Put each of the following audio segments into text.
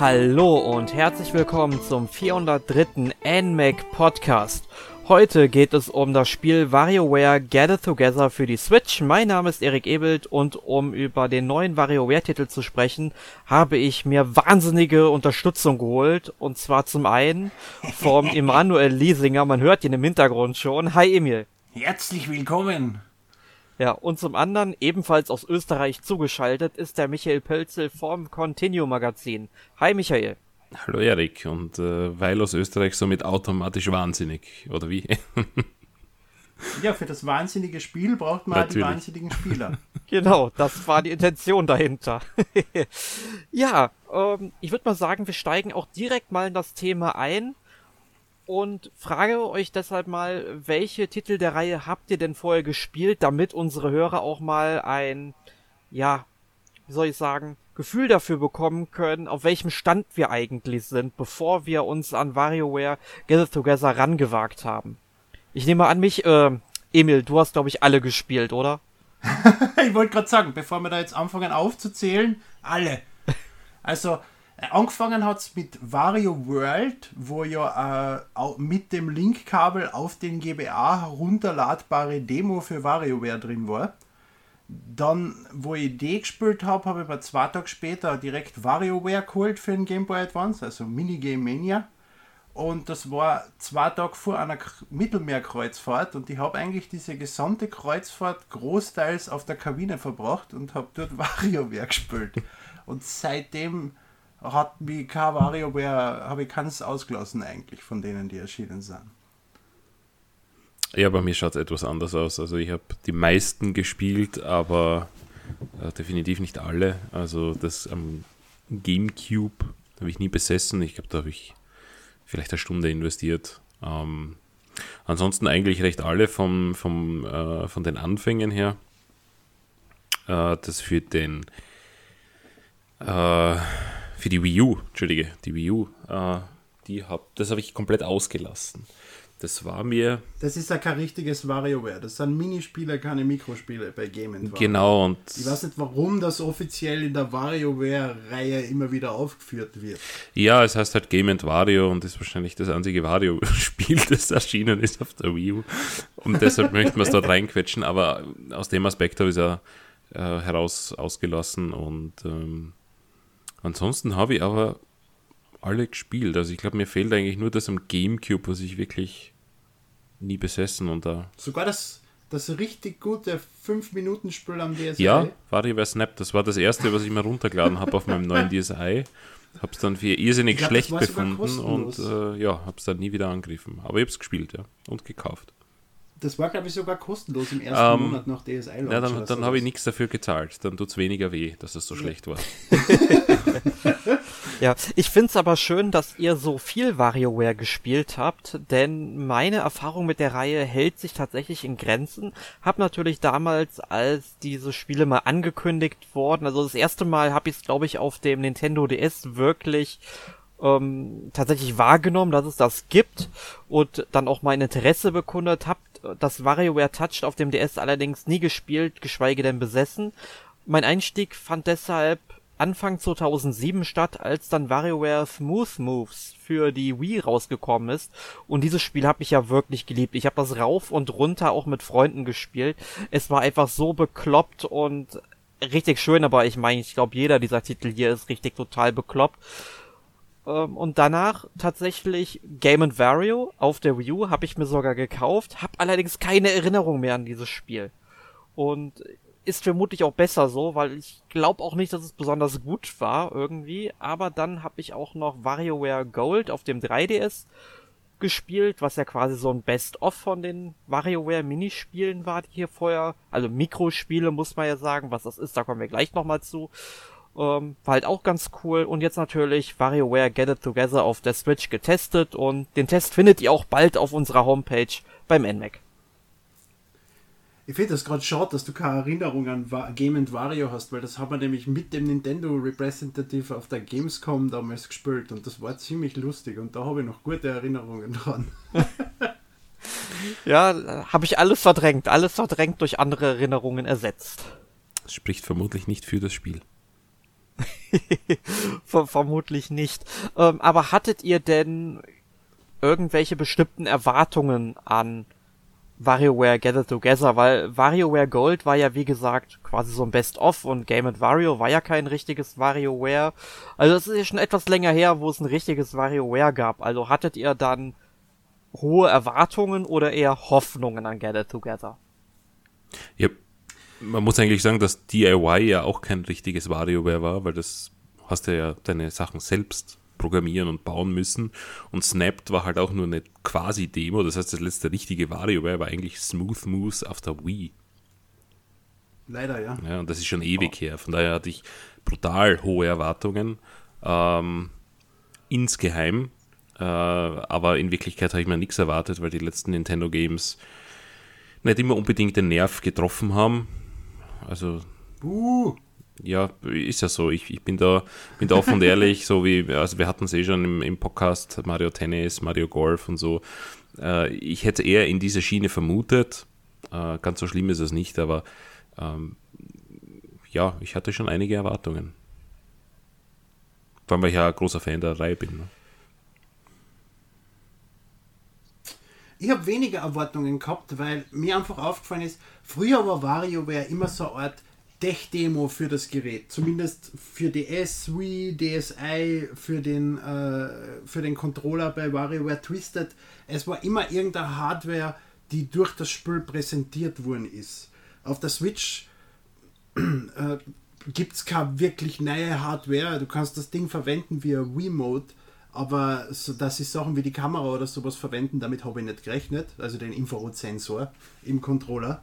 Hallo und herzlich willkommen zum 403. NMAC Podcast. Heute geht es um das Spiel WarioWare Gather Together für die Switch. Mein Name ist Erik Ebelt und um über den neuen WarioWare-Titel zu sprechen, habe ich mir wahnsinnige Unterstützung geholt. Und zwar zum einen vom Emanuel Liesinger, man hört ihn im Hintergrund schon. Hi Emil. Herzlich willkommen. Ja, und zum anderen, ebenfalls aus Österreich zugeschaltet, ist der Michael Pölzel vom Continue Magazin. Hi Michael. Hallo Erik, und äh, weil aus Österreich somit automatisch wahnsinnig, oder wie? ja, für das wahnsinnige Spiel braucht man Natürlich. die wahnsinnigen Spieler. genau, das war die Intention dahinter. ja, ähm, ich würde mal sagen, wir steigen auch direkt mal in das Thema ein und frage euch deshalb mal, welche Titel der Reihe habt ihr denn vorher gespielt, damit unsere Hörer auch mal ein, ja, wie soll ich sagen, Gefühl dafür bekommen können, auf welchem Stand wir eigentlich sind, bevor wir uns an WarioWare Gather Together rangewagt haben. Ich nehme an mich, äh, Emil, du hast glaube ich alle gespielt, oder? ich wollte gerade sagen, bevor wir da jetzt anfangen aufzuzählen, alle. Also, Angefangen hat es mit Wario World, wo ja äh, mit dem Linkkabel auf den GBA herunterladbare Demo für WarioWare drin war. Dann, wo ich die gespielt habe, habe ich mir zwei Tage später direkt WarioWare geholt für den Game Boy Advance, also Minigame Mania. Und das war zwei Tage vor einer Mittelmeerkreuzfahrt und ich habe eigentlich diese gesamte Kreuzfahrt großteils auf der Kabine verbracht und habe dort WarioWare gespielt. Und seitdem hat mich kein WarioWare, habe ich keins ausgelassen eigentlich von denen, die erschienen sind. Ja, bei mir schaut es etwas anders aus. Also ich habe die meisten gespielt, aber äh, definitiv nicht alle. Also das am ähm, Gamecube habe ich nie besessen. Ich glaube, da habe ich vielleicht eine Stunde investiert. Ähm, ansonsten eigentlich recht alle vom, vom, äh, von den Anfängen her. Äh, das für den äh, für die Wii U, Entschuldige, die Wii U, äh, die hab, das habe ich komplett ausgelassen. Das war mir. Das ist ja kein richtiges WarioWare. Das sind Minispiele, keine Mikrospiele bei Game. Genau. Und ich weiß nicht, warum das offiziell in der WarioWare-Reihe immer wieder aufgeführt wird. Ja, es heißt halt Game Wario und ist wahrscheinlich das einzige Wario-Spiel, das erschienen ist auf der Wii U. Und deshalb möchten wir es dort reinquetschen. Aber aus dem Aspekt habe ich es ja äh, heraus ausgelassen und ähm, Ansonsten habe ich aber alle gespielt. Also ich glaube, mir fehlt eigentlich nur das am Gamecube, was ich wirklich nie besessen und da. Sogar das, das richtig gute 5-Minuten-Spiel am DSi? Ja, WarioWare Snap. Das war das erste, was ich mir runtergeladen habe auf meinem neuen DSi. Habe es dann für irrsinnig glaub, schlecht befunden und äh, ja, habe es dann nie wieder angegriffen. Aber ich habe es gespielt, ja, und gekauft. Das war, glaube ich, sogar kostenlos im ersten ähm, Monat nach DSi. Ja, dann, dann habe ich nichts dafür gezahlt. Dann tut es weniger weh, dass es so ja. schlecht war. ja, ich finde es aber schön, dass ihr so viel WarioWare gespielt habt, denn meine Erfahrung mit der Reihe hält sich tatsächlich in Grenzen. Hab natürlich damals, als diese Spiele mal angekündigt wurden, also das erste Mal habe ich es, glaube ich, auf dem Nintendo DS wirklich ähm, tatsächlich wahrgenommen, dass es das gibt und dann auch mein Interesse bekundet habt. Das WarioWare Touched auf dem DS allerdings nie gespielt, geschweige denn besessen. Mein Einstieg fand deshalb Anfang 2007 statt, als dann WarioWare Smooth Moves für die Wii rausgekommen ist. Und dieses Spiel habe ich ja wirklich geliebt. Ich habe das rauf und runter auch mit Freunden gespielt. Es war einfach so bekloppt und richtig schön, aber ich meine, ich glaube, jeder dieser Titel hier ist richtig total bekloppt. Ähm, und danach tatsächlich Game Vario auf der Wii U habe ich mir sogar gekauft, habe allerdings keine Erinnerung mehr an dieses Spiel. Und ist vermutlich auch besser so, weil ich glaube auch nicht, dass es besonders gut war irgendwie. Aber dann habe ich auch noch WarioWare Gold auf dem 3DS gespielt, was ja quasi so ein Best-of von den WarioWare Minispielen war, die hier vorher, also Mikrospiele muss man ja sagen, was das ist, da kommen wir gleich nochmal zu. Ähm, war halt auch ganz cool. Und jetzt natürlich WarioWare Get It Together auf der Switch getestet und den Test findet ihr auch bald auf unserer Homepage beim NMAC. Ich finde das gerade schade, dass du keine Erinnerung an Game Wario hast, weil das haben wir nämlich mit dem Nintendo Representative auf der Gamescom damals gespielt und das war ziemlich lustig und da habe ich noch gute Erinnerungen dran. ja, habe ich alles verdrängt, alles verdrängt durch andere Erinnerungen ersetzt. Das spricht vermutlich nicht für das Spiel. Vermutlich nicht. Ähm, aber hattet ihr denn irgendwelche bestimmten Erwartungen an WarioWare Gather Together, weil WarioWare Gold war ja wie gesagt quasi so ein Best-of und Game Wario war ja kein richtiges WarioWare. Also es ist ja schon etwas länger her, wo es ein richtiges WarioWare gab. Also hattet ihr dann hohe Erwartungen oder eher Hoffnungen an Gather Together? Ja, man muss eigentlich sagen, dass DIY ja auch kein richtiges WarioWare war, weil das hast du ja deine Sachen selbst programmieren und bauen müssen. Und Snapped war halt auch nur eine quasi Demo. Das heißt, das letzte richtige WarioWare war eigentlich Smooth Moose auf der Wii. Leider, ja. Ja, und das ist schon ewig oh. her. Von daher hatte ich brutal hohe Erwartungen. Ähm, insgeheim. Äh, aber in Wirklichkeit habe ich mir nichts erwartet, weil die letzten Nintendo Games nicht immer unbedingt den Nerv getroffen haben. Also. Uh ja, ist ja so. Ich, ich bin, da, bin da offen und ehrlich, so wie, also wir hatten es eh schon im, im Podcast, Mario Tennis, Mario Golf und so. Äh, ich hätte eher in diese Schiene vermutet. Äh, ganz so schlimm ist es nicht, aber ähm, ja, ich hatte schon einige Erwartungen. Vor allem, weil ich ja ein großer Fan der Reihe bin. Ne? Ich habe weniger Erwartungen gehabt, weil mir einfach aufgefallen ist, früher war WarioWare immer so eine Art Tech-Demo für das Gerät. Zumindest für DS, Wii, DSi, für den, äh, für den Controller bei WarioWare Twisted. Es war immer irgendeine Hardware, die durch das Spiel präsentiert worden ist. Auf der Switch äh, gibt es keine wirklich neue Hardware. Du kannst das Ding verwenden via Wii-Mode, aber so, dass sie Sachen wie die Kamera oder sowas verwenden, damit habe ich nicht gerechnet. Also den Infrarotsensor im Controller.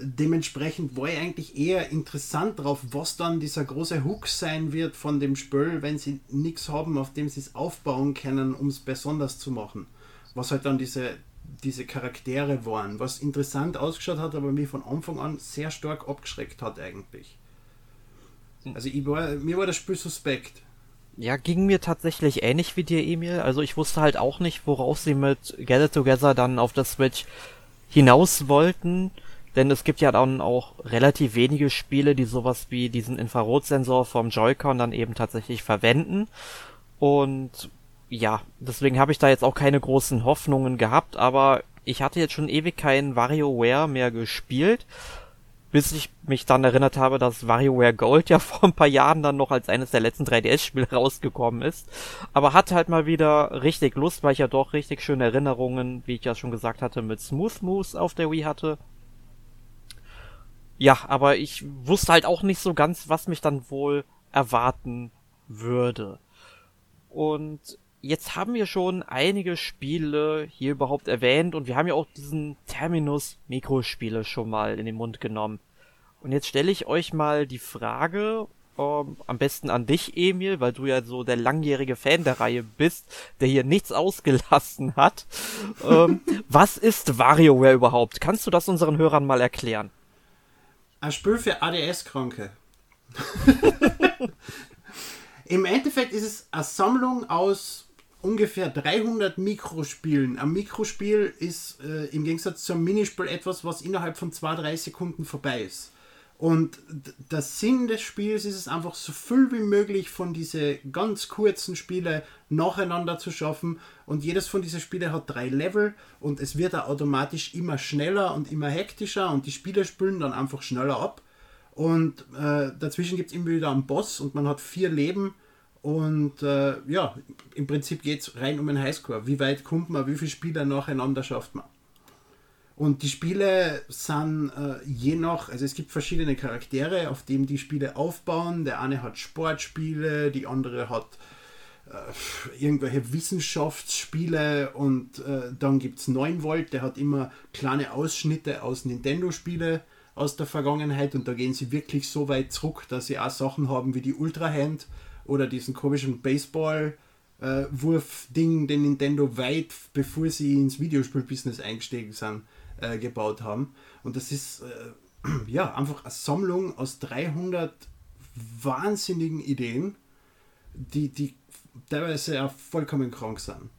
Dementsprechend war ich eigentlich eher interessant drauf, was dann dieser große Hook sein wird von dem Spiel, wenn sie nichts haben, auf dem sie es aufbauen können, um es besonders zu machen. Was halt dann diese, diese Charaktere waren, was interessant ausgeschaut hat, aber mich von Anfang an sehr stark abgeschreckt hat eigentlich. Also ich war, mir war das Spiel suspekt. Ja, ging mir tatsächlich ähnlich wie dir, Emil. Also ich wusste halt auch nicht, worauf sie mit Gather Together dann auf der Switch hinaus wollten. Denn es gibt ja dann auch relativ wenige Spiele, die sowas wie diesen Infrarotsensor vom Joy-Con dann eben tatsächlich verwenden. Und ja, deswegen habe ich da jetzt auch keine großen Hoffnungen gehabt, aber ich hatte jetzt schon ewig kein WarioWare mehr gespielt, bis ich mich dann erinnert habe, dass WarioWare Gold ja vor ein paar Jahren dann noch als eines der letzten 3DS-Spiele rausgekommen ist. Aber hatte halt mal wieder richtig Lust, weil ich ja doch richtig schöne Erinnerungen, wie ich ja schon gesagt hatte, mit Smooth Moves auf der Wii hatte. Ja, aber ich wusste halt auch nicht so ganz, was mich dann wohl erwarten würde. Und jetzt haben wir schon einige Spiele hier überhaupt erwähnt und wir haben ja auch diesen Terminus Mikrospiele schon mal in den Mund genommen. Und jetzt stelle ich euch mal die Frage, ähm, am besten an dich, Emil, weil du ja so der langjährige Fan der Reihe bist, der hier nichts ausgelassen hat. ähm, was ist WarioWare überhaupt? Kannst du das unseren Hörern mal erklären? Ein Spiel für ADS-Kranke. Im Endeffekt ist es eine Sammlung aus ungefähr 300 Mikrospielen. Ein Mikrospiel ist äh, im Gegensatz zum Minispiel etwas, was innerhalb von 2-3 Sekunden vorbei ist. Und der Sinn des Spiels ist es einfach so viel wie möglich von diese ganz kurzen Spiele nacheinander zu schaffen. Und jedes von diesen Spielen hat drei Level und es wird auch automatisch immer schneller und immer hektischer und die Spieler spülen dann einfach schneller ab. Und äh, dazwischen gibt es immer wieder einen Boss und man hat vier Leben. Und äh, ja, im Prinzip geht es rein um einen Highscore. Wie weit kommt man, wie viele Spieler nacheinander schafft man? Und die Spiele sind äh, je nach, also es gibt verschiedene Charaktere, auf denen die Spiele aufbauen. Der eine hat Sportspiele, die andere hat äh, irgendwelche Wissenschaftsspiele und äh, dann gibt es 9 Volt, der hat immer kleine Ausschnitte aus Nintendo-Spiele aus der Vergangenheit und da gehen sie wirklich so weit zurück, dass sie auch Sachen haben wie die Ultra Hand oder diesen komischen Baseball. Äh, Wurf-Ding, den Nintendo weit bevor sie ins Videospiel-Business eingestiegen sind, äh, gebaut haben. Und das ist äh, ja einfach eine Sammlung aus 300 wahnsinnigen Ideen, die, die teilweise ja vollkommen krank sind.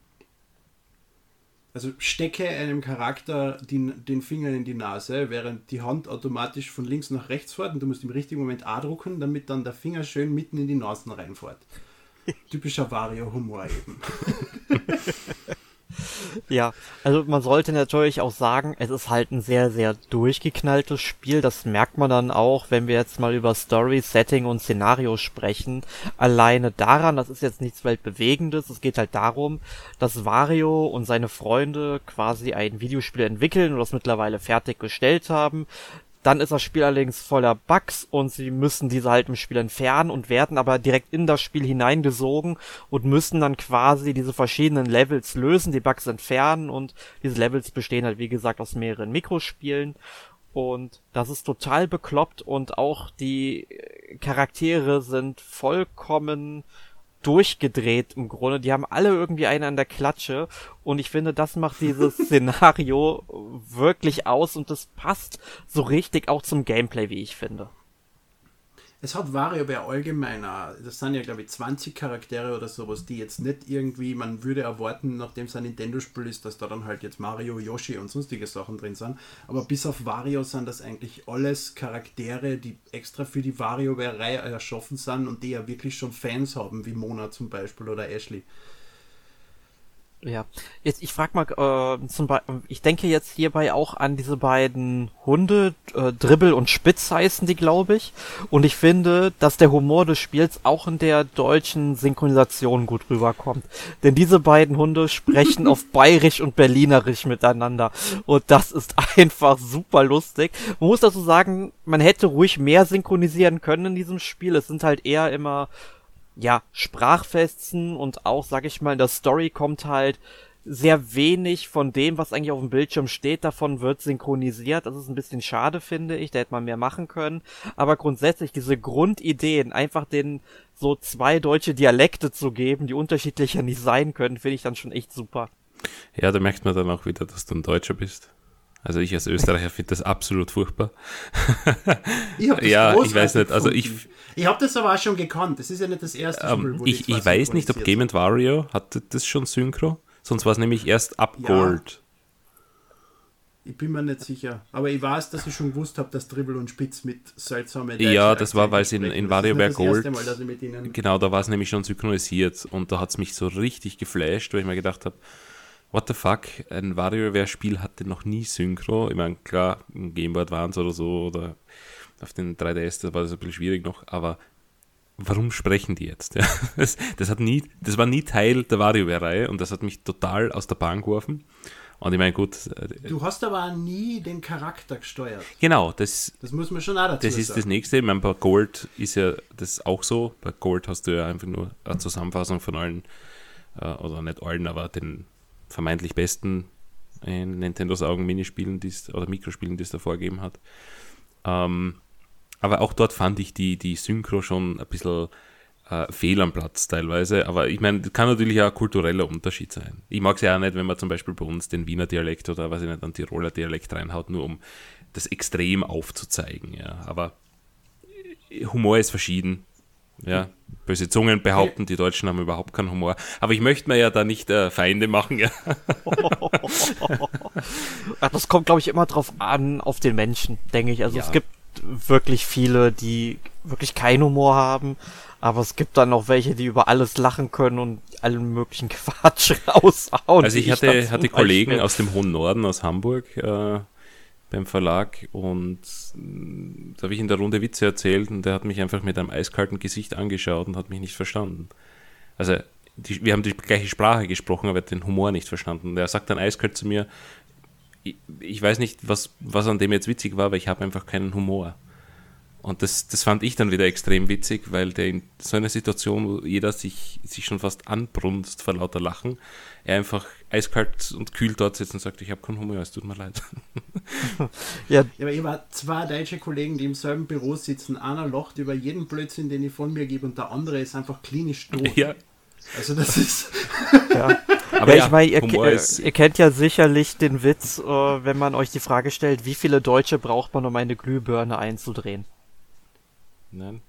Also stecke einem Charakter die, den Finger in die Nase, während die Hand automatisch von links nach rechts fährt und du musst im richtigen Moment A drucken, damit dann der Finger schön mitten in die Nasen reinfährt. Typischer Wario-Humor eben. Ja, also man sollte natürlich auch sagen, es ist halt ein sehr, sehr durchgeknalltes Spiel. Das merkt man dann auch, wenn wir jetzt mal über Story, Setting und Szenario sprechen. Alleine daran, das ist jetzt nichts Weltbewegendes. Es geht halt darum, dass Wario und seine Freunde quasi ein Videospiel entwickeln und das mittlerweile fertiggestellt haben. Dann ist das Spiel allerdings voller Bugs und sie müssen diese halt im Spiel entfernen und werden aber direkt in das Spiel hineingesogen und müssen dann quasi diese verschiedenen Levels lösen, die Bugs entfernen und diese Levels bestehen halt wie gesagt aus mehreren Mikrospielen. Und das ist total bekloppt und auch die Charaktere sind vollkommen durchgedreht im Grunde. Die haben alle irgendwie einen an der Klatsche und ich finde, das macht dieses Szenario wirklich aus und das passt so richtig auch zum Gameplay, wie ich finde. Es hat WarioWare allgemeiner, das sind ja glaube ich 20 Charaktere oder sowas, die jetzt nicht irgendwie, man würde erwarten, nachdem es ein Nintendo-Spiel ist, dass da dann halt jetzt Mario, Yoshi und sonstige Sachen drin sind. Aber bis auf Wario sind das eigentlich alles Charaktere, die extra für die WarioWare-Reihe erschaffen sind und die ja wirklich schon Fans haben, wie Mona zum Beispiel oder Ashley. Ja, jetzt ich frag mal, äh, zum Beispiel, ich denke jetzt hierbei auch an diese beiden Hunde, äh, Dribbel und Spitz heißen die, glaube ich. Und ich finde, dass der Humor des Spiels auch in der deutschen Synchronisation gut rüberkommt. Denn diese beiden Hunde sprechen auf Bayerisch und Berlinerisch miteinander. Und das ist einfach super lustig. Man muss dazu sagen, man hätte ruhig mehr synchronisieren können in diesem Spiel. Es sind halt eher immer ja, Sprachfesten und auch, sag ich mal, in der Story kommt halt sehr wenig von dem, was eigentlich auf dem Bildschirm steht, davon wird synchronisiert. Das ist ein bisschen schade, finde ich. Da hätte man mehr machen können. Aber grundsätzlich diese Grundideen, einfach den so zwei deutsche Dialekte zu geben, die unterschiedlicher nicht sein können, finde ich dann schon echt super. Ja, da merkt man dann auch wieder, dass du ein Deutscher bist. Also ich als Österreicher finde das absolut furchtbar. Ich das ja, ich weiß nicht. Also ich, ich habe das aber auch schon gekannt. Das ist ja nicht das erste Spiel, ähm, Ich, ich weiß nicht, ob Game Wario hatte das schon Synchro. Sonst war es nämlich erst ab ja. Gold. Ich bin mir nicht sicher. Aber ich weiß, dass ich schon gewusst habe, dass Dribble und Spitz mit seltsamen. Ja, das war, weil es in, in WarioWare Gold. Mal, genau, da war es nämlich schon synchronisiert. Und da hat es mich so richtig geflasht, weil ich mir gedacht habe, what the fuck, ein WarioWare-Spiel hatte noch nie Synchro. Ich meine, klar, ein Game Boy Advance oder so oder auf den 3DS, das war das ein bisschen schwierig noch, aber warum sprechen die jetzt? Ja, das, das, hat nie, das war nie Teil der WarioWare-Reihe und das hat mich total aus der Bahn geworfen. Und ich meine, gut. Äh, du hast aber nie den Charakter gesteuert. Genau, das, das muss man schon auch dazu Das ist sagen. das nächste. Ich meine, bei Gold ist ja das auch so. Bei Gold hast du ja einfach nur eine Zusammenfassung von allen, äh, oder nicht allen, aber den vermeintlich besten in Nintendos Augen Minispielen die's, oder Mikrospielen, die es da vorgegeben hat. Ähm, aber auch dort fand ich die, die Synchro schon ein bisschen äh, fehl am Platz teilweise. Aber ich meine, das kann natürlich auch ein kultureller Unterschied sein. Ich mag es ja auch nicht, wenn man zum Beispiel bei uns den Wiener Dialekt oder was ich nicht, einen Tiroler Dialekt reinhaut, nur um das Extrem aufzuzeigen. Ja. Aber Humor ist verschieden. Ja, böse Zungen behaupten, die Deutschen haben überhaupt keinen Humor. Aber ich möchte mir ja da nicht äh, Feinde machen. Ja. das kommt, glaube ich, immer drauf an, auf den Menschen, denke ich. Also ja. es gibt wirklich viele, die wirklich keinen Humor haben. Aber es gibt dann noch welche, die über alles lachen können und allen möglichen Quatsch raushauen. Also ich hatte, hatte Kollegen aus dem hohen Norden, aus Hamburg, äh, beim Verlag und mm, da habe ich in der Runde Witze erzählt und der hat mich einfach mit einem eiskalten Gesicht angeschaut und hat mich nicht verstanden. Also die, wir haben die gleiche Sprache gesprochen, aber er den Humor nicht verstanden. Und er sagt dann eiskalt zu mir, ich, ich weiß nicht, was, was an dem jetzt witzig war, aber ich habe einfach keinen Humor. Und das, das fand ich dann wieder extrem witzig, weil der in so einer Situation, wo jeder sich, sich schon fast anbrunst vor lauter Lachen, er einfach eiskalt und kühl dort sitzt und sagt, ich habe keinen Humor, es tut mir leid. ja. ja, aber ich habe zwei deutsche Kollegen, die im selben Büro sitzen. Einer lacht über jeden Blödsinn, den ich von mir gebe und der andere ist einfach klinisch tot. Ja. Also das ist... ja. Aber ja, ich meine, ihr, ihr, kennt ja sicherlich den Witz, äh, wenn man euch die Frage stellt, wie viele Deutsche braucht man, um eine Glühbirne einzudrehen? Nein.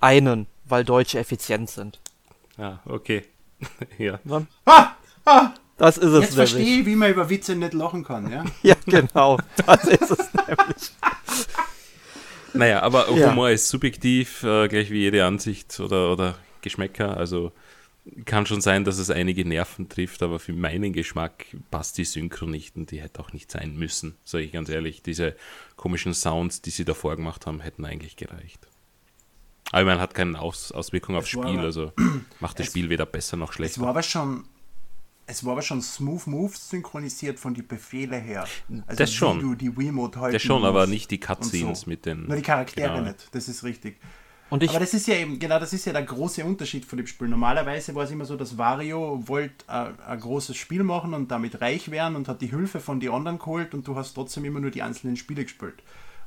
Einen, weil Deutsche effizient sind. Ah, okay. ja. Dann, ah, ah, Das ist es Jetzt verstehe ich, wie man über Witze nicht lachen kann, ja? ja, genau. Das ist es nämlich. Naja, aber Ja. Humor ist subjektiv, äh, gleich wie jede Ansicht oder, oder Geschmäcker. Also kann schon sein, dass es einige Nerven trifft, aber für meinen Geschmack passt die Synchro nicht und die hätte auch nicht sein müssen, sage ich ganz ehrlich. Diese komischen Sounds, die sie davor gemacht haben, hätten eigentlich gereicht. Aber man hat keine Aus Auswirkung aufs Es Spiel, aber- also macht das Spiel weder besser noch Es schlechter. war aber schon. Es war aber schon Smooth Moves synchronisiert von den Befehle her. Also Das schon. du die Wiimote halten Das schon, aber nicht die Cutscenes mit den. Nur die Charaktere Genau. nicht, das ist richtig. Und ich, aber das ist ja eben, genau das ist ja der große Unterschied von dem Spiel. Normalerweise war es immer so, dass Wario wollte äh, ein großes Spiel machen und damit reich werden und hat die Hilfe von den anderen geholt und du hast trotzdem immer nur die einzelnen Spiele gespielt.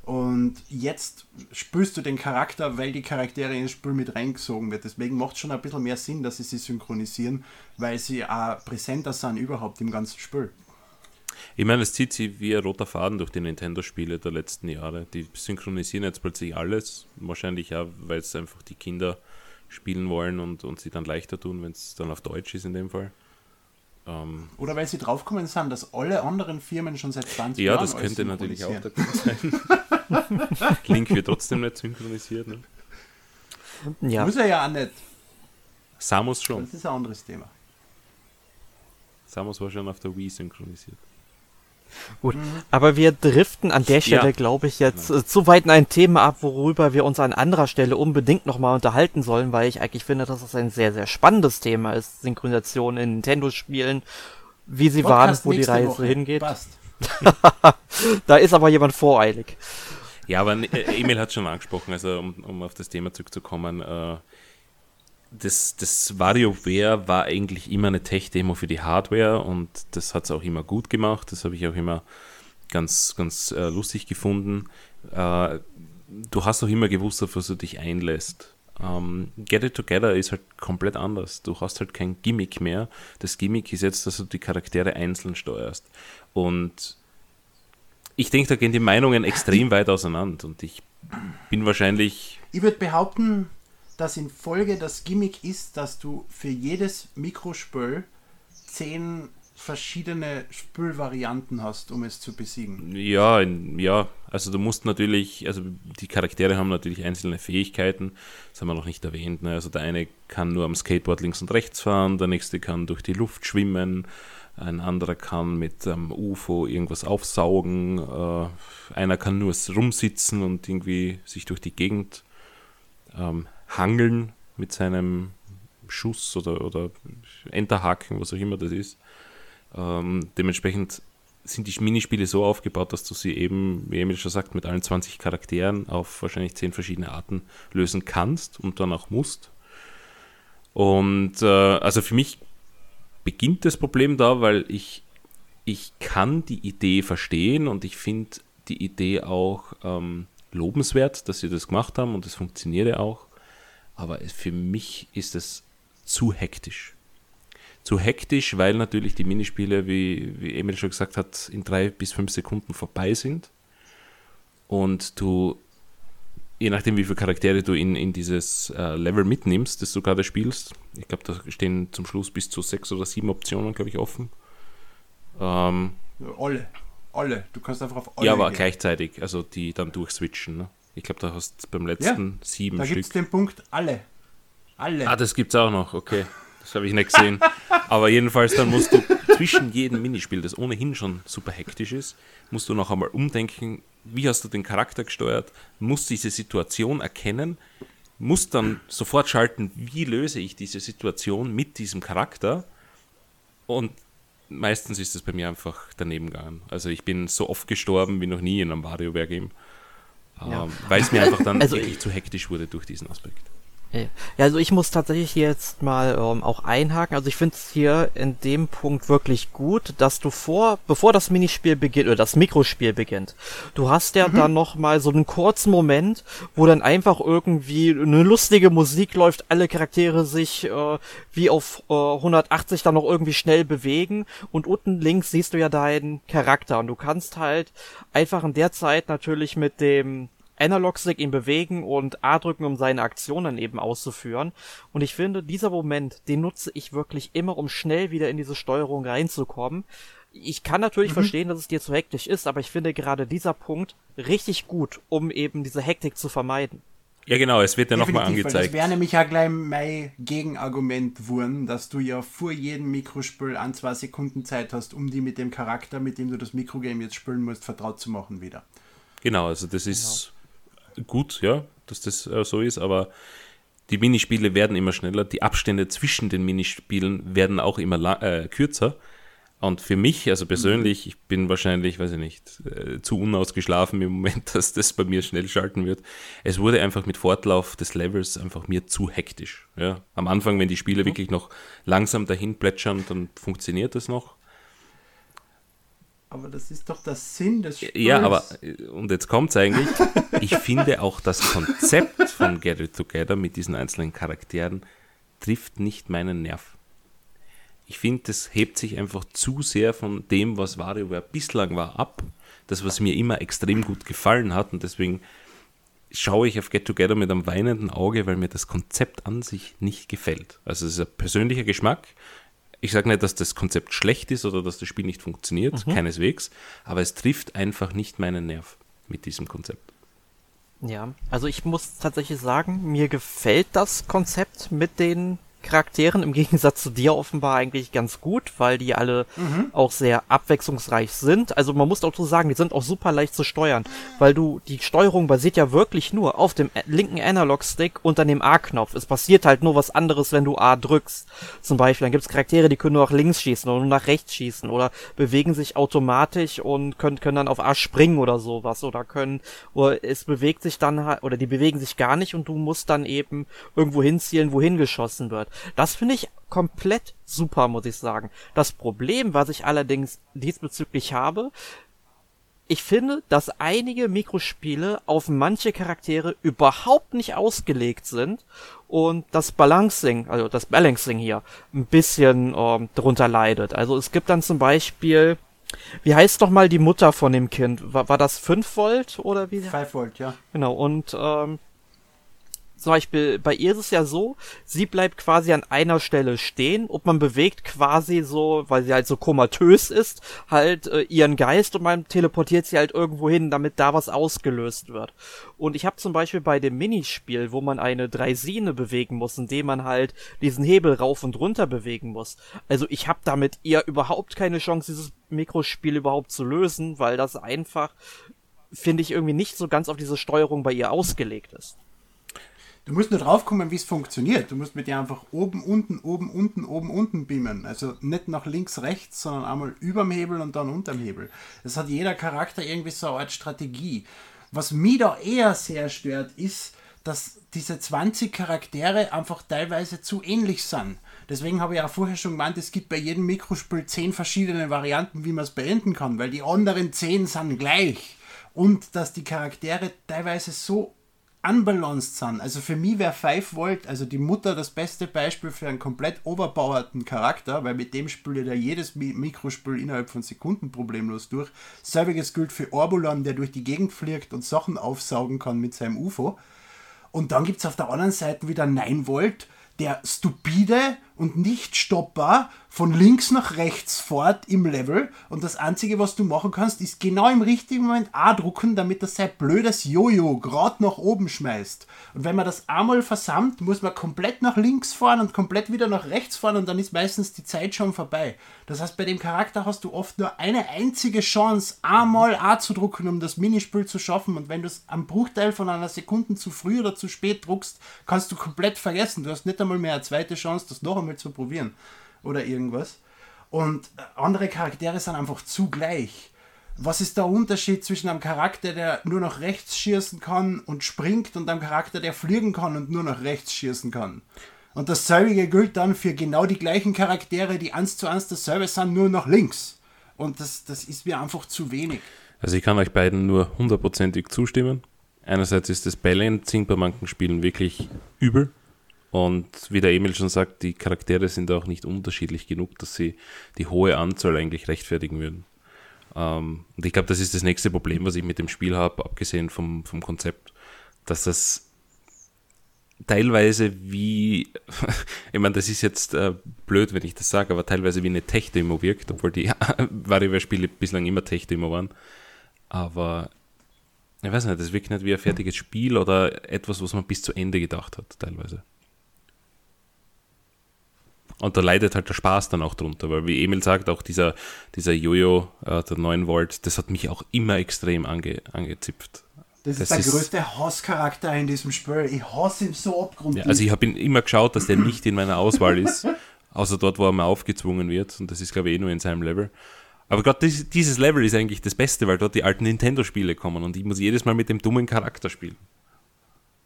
Und jetzt spürst du den Charakter, weil die Charaktere ins Spiel mit reingesogen wird. Deswegen macht es schon ein bisschen mehr Sinn, dass sie sie synchronisieren, weil sie auch präsenter sind überhaupt im ganzen Spiel. Ich meine, es zieht sich wie ein roter Faden durch die Nintendo-Spiele der letzten Jahre. Die synchronisieren jetzt plötzlich alles. Wahrscheinlich auch, weil es einfach die Kinder spielen wollen und, und sie dann leichter tun, wenn es dann auf Deutsch ist in dem Fall. Ähm, Oder weil sie draufgekommen sind, dass alle anderen Firmen schon seit 20 ja, Jahren das alles könnte natürlich auch der Grund sein. Link wird trotzdem nicht synchronisiert. Ne? ja. Muss er ja auch nicht. Samus schon. Das ist ein anderes Thema. Samus war schon auf der Wii synchronisiert. Gut, aber wir driften an der Stelle, Ja. glaube ich, jetzt äh, zu weit in ein Thema ab, worüber wir uns an anderer Stelle unbedingt nochmal unterhalten sollen, weil ich eigentlich finde, dass es ein sehr, sehr spannendes Thema ist, Synchronisation in Nintendo-Spielen, wie sie waren, Podcast wo die Reise Woche. hingeht. Passt. Da ist aber jemand voreilig. Ja, aber äh, Emil hat schon angesprochen, also um, um auf das Thema zurückzukommen, äh, das, das WarioWare war eigentlich immer eine Tech-Demo für die Hardware und das hat es auch immer gut gemacht. Das habe ich auch immer ganz, ganz äh, lustig gefunden. Äh, du hast auch immer gewusst, auf was du dich einlässt. Ähm, Get It Together ist halt komplett anders. Du hast halt kein Gimmick mehr. Das Gimmick ist jetzt, dass du die Charaktere einzeln steuerst. Und ich denke, da gehen die Meinungen extrem weit auseinander und ich bin wahrscheinlich, Ich würde behaupten, dass in Folge das Gimmick ist, dass du für jedes Mikrospül zehn verschiedene Spülvarianten hast, um es zu besiegen. ja, ja, also du musst natürlich, also die Charaktere haben natürlich einzelne Fähigkeiten, das haben wir noch nicht erwähnt, ne? also der eine kann nur am Skateboard links und rechts fahren, der nächste kann durch die Luft schwimmen, ein anderer kann mit einem UFO irgendwas aufsaugen, äh, einer kann nur rumsitzen und irgendwie sich durch die Gegend ähm, hangeln mit seinem Schuss oder, oder Enterhaken, was auch immer das ist. Ähm, dementsprechend sind die Minispiele so aufgebaut, dass du sie eben, wie Emil schon sagt, mit allen 20 Charakteren auf wahrscheinlich 10 verschiedene Arten lösen kannst und dann auch musst. Und äh, also für mich beginnt das Problem da, weil ich, ich kann die Idee verstehen und ich finde die Idee auch ähm, lobenswert, dass sie das gemacht haben und es funktioniert ja auch. Aber für mich ist es zu hektisch. Zu hektisch, weil natürlich die Minispiele, wie, wie Emil schon gesagt hat, in drei bis fünf Sekunden vorbei sind. Und du, je nachdem wie viele Charaktere du in, in dieses äh, Level mitnimmst, das du gerade spielst, ich glaube, da stehen zum Schluss bis zu sechs oder sieben Optionen, glaube ich, offen. Ähm, Alle. Alle. Du kannst einfach auf alle. ja, aber gehen. gleichzeitig, also die dann durchswitchen. Ne? Ich glaube, da hast du beim letzten sieben Da Stück. gibt es den Punkt alle. Alle. Ah, das gibt's auch noch, okay. Das habe ich nicht gesehen. Aber jedenfalls, dann musst du zwischen jedem Minispiel, das ohnehin schon super hektisch ist, musst du noch einmal umdenken, wie hast du den Charakter gesteuert, musst diese Situation erkennen, musst dann sofort schalten, wie löse ich diese Situation mit diesem Charakter und meistens ist es bei mir einfach daneben gegangen. Also ich bin so oft gestorben wie noch nie in einem WarioWare-Game, Ja. ähm, weil es mir einfach dann Also wirklich ich- zu hektisch wurde durch diesen Aspekt. Ja, also ich muss tatsächlich jetzt mal ähm, auch einhaken. Also ich finde es hier in dem Punkt wirklich gut, dass du vor, bevor das Minispiel beginnt oder das Mikrospiel beginnt, du hast ja dann noch mal so einen kurzen Moment, wo dann einfach irgendwie eine lustige Musik läuft, alle Charaktere sich äh, wie auf äh, 180 dann noch irgendwie schnell bewegen und unten links siehst du ja deinen Charakter. Und du kannst halt einfach in der Zeit natürlich mit dem Analog-Stick ihn bewegen und A drücken, um seine Aktionen eben auszuführen. Und ich finde, dieser Moment, den nutze ich wirklich immer, um schnell wieder in diese Steuerung reinzukommen. Ich kann natürlich mhm. verstehen, dass es dir zu hektisch ist, aber ich finde gerade dieser Punkt richtig gut, um eben diese Hektik zu vermeiden. Ja, genau, es wird ja nochmal angezeigt. Das wäre nämlich ja gleich mein Gegenargument wurden, dass du ja vor jedem Mikrospiel an zwei Sekunden Zeit hast, um die mit dem Charakter, mit dem du das Mikrogame jetzt spielen musst, vertraut zu machen wieder. Genau, also das ist genau. Gut, ja, dass das äh, so ist, aber die Minispiele werden immer schneller, die Abstände zwischen den Minispielen werden auch immer äh, kürzer. Und für mich, also persönlich, ich bin wahrscheinlich, weiß ich nicht, äh, zu unausgeschlafen im Moment, dass das bei mir schnell schalten wird. Es wurde einfach mit Fortlauf des Levels einfach mir zu hektisch. Ja. Am Anfang, wenn die Spiele mhm. wirklich noch langsam dahin plätschern, dann funktioniert das noch. Aber das ist doch der Sinn des Spiels. Ja, aber, äh, und jetzt kommt es eigentlich, ich finde auch das Konzept von Get It Together mit diesen einzelnen Charakteren trifft nicht meinen Nerv ich finde, das hebt sich einfach zu sehr von dem, was WarioWare bislang war, ab. Das, was mir immer extrem gut gefallen hat und deswegen schaue ich auf Get Together mit einem weinenden Auge, weil mir das Konzept an sich nicht gefällt. Also es ist ein persönlicher Geschmack. Ich sage nicht, dass das Konzept schlecht ist oder dass das Spiel nicht funktioniert, mhm. keineswegs, aber es trifft einfach nicht meinen Nerv mit diesem Konzept. Ja, also ich muss tatsächlich sagen, mir gefällt das Konzept mit den Charakteren im Gegensatz zu dir offenbar eigentlich ganz gut, weil die alle mhm. auch sehr abwechslungsreich sind. Also man muss auch so sagen, die sind auch super leicht zu steuern, weil du, die Steuerung basiert ja wirklich nur auf dem linken Analog-Stick und dann dem A-Knopf. Es passiert halt nur was anderes, wenn du A drückst. Zum Beispiel, dann gibt's Charaktere, die können nur nach links schießen oder nur nach rechts schießen oder bewegen sich automatisch und können, können dann auf A springen oder sowas oder können, oder es bewegt sich dann halt, oder die bewegen sich gar nicht und du musst dann eben irgendwo hinzielen, wohin geschossen wird. Das finde ich komplett super, muss ich sagen. Das Problem, was ich allerdings diesbezüglich habe, ich finde, dass einige Mikrospiele auf manche Charaktere überhaupt nicht ausgelegt sind und das Balancing, also das Balancing hier, ein bisschen ähm, darunter leidet. Also es gibt dann zum Beispiel, wie heißt doch mal die Mutter von dem Kind? War, war das 5 Volt oder wie? 5 Volt, ja. Genau, und ähm, zum Beispiel bei ihr ist es ja so, sie bleibt quasi an einer Stelle stehen und man bewegt quasi so, weil sie halt so komatös ist, halt äh, ihren Geist und man teleportiert sie halt irgendwo hin, damit da was ausgelöst wird. Und ich habe zum Beispiel bei dem Minispiel, wo man eine Dreisine bewegen muss, indem man halt diesen Hebel rauf und runter bewegen muss. Also ich habe damit ihr überhaupt keine Chance, dieses Mikrospiel überhaupt zu lösen, weil das einfach, finde ich, irgendwie nicht so ganz auf diese Steuerung bei ihr ausgelegt ist. Du musst nur draufkommen, wie es funktioniert. Du musst mit dir einfach oben, unten, oben, unten, oben, unten beamen. Also nicht nach links, rechts, sondern einmal überm Hebel und dann unterm Hebel. Das hat jeder Charakter irgendwie so eine Art Strategie. Was mich da eher sehr stört, ist, dass diese 20 Charaktere einfach teilweise zu ähnlich sind. Deswegen habe ich auch vorher schon gemeint, es gibt bei jedem Mikrospiel 10 verschiedene Varianten, wie man es beenden kann, weil die anderen 10 sind gleich. Und dass die Charaktere teilweise so unbalanced sind. Also für mich wäre 5 Volt, also die Mutter, das beste Beispiel für einen komplett overpowerten Charakter, weil mit dem spielt ja jedes Mikrospiel innerhalb von Sekunden problemlos durch. Selbiges gilt für Orbulon, der durch die Gegend fliegt und Sachen aufsaugen kann mit seinem UFO. Und dann gibt es auf der anderen Seite wieder 9 Volt, der stupide und nicht stoppbar von links nach rechts fort im Level und das einzige, was du machen kannst, ist genau im richtigen Moment A drucken, damit er sein blödes Jojo gerade nach oben schmeißt. Und wenn man das einmal versammelt, muss man komplett nach links fahren und komplett wieder nach rechts fahren und dann ist meistens die Zeit schon vorbei. Das heißt, bei dem Charakter hast du oft nur eine einzige Chance, einmal A zu drucken, um das Minispiel zu schaffen und wenn du es am Bruchteil von einer Sekunde zu früh oder zu spät druckst, kannst du komplett vergessen. Du hast nicht einmal mehr eine zweite Chance, das noch einmal zu probieren oder irgendwas. Und äh, andere Charaktere sind einfach zu gleich. Was ist der Unterschied zwischen einem Charakter, der nur nach rechts schießen kann und springt und einem Charakter, der fliegen kann und nur nach rechts schießen kann? Und dasselbe gilt dann für genau die gleichen Charaktere, die eins zu eins dasselbe sind, nur nach links. Und das, das ist mir einfach zu wenig. Also ich kann euch beiden nur hundertprozentig zustimmen. Einerseits ist das Balancing bei manchen Spielen wirklich übel. Und wie der Emil schon sagt, die Charaktere sind auch nicht unterschiedlich genug, dass sie die hohe Anzahl eigentlich rechtfertigen würden. Ähm, und ich glaube, das ist das nächste Problem, was ich mit dem Spiel habe, abgesehen vom, vom Konzept, dass das teilweise wie, ich meine, das ist jetzt äh, blöd, wenn ich das sage, aber teilweise wie eine Tech-Demo wirkt, obwohl die WarioWare-Spiele bislang immer Tech-Demo waren. Aber ich weiß nicht, das wirkt nicht wie ein fertiges Spiel oder etwas, was man bis zu Ende gedacht hat, teilweise. Und da leidet halt der Spaß dann auch drunter, weil wie Emil sagt, auch dieser, dieser Jojo, äh, der 9 Volt, das hat mich auch immer extrem ange, angezipft. Das, das ist der ist, größte Hasscharakter in diesem Spiel. Ich hasse ihn so abgrundtief. Ja, also ich habe ihn immer geschaut, dass der nicht in meiner Auswahl ist, außer dort, wo er mal aufgezwungen wird. Und das ist, glaube ich, eh nur in seinem Level. Aber gerade dieses, dieses Level ist eigentlich das Beste, weil dort die alten Nintendo-Spiele kommen und ich muss jedes Mal mit dem dummen Charakter spielen.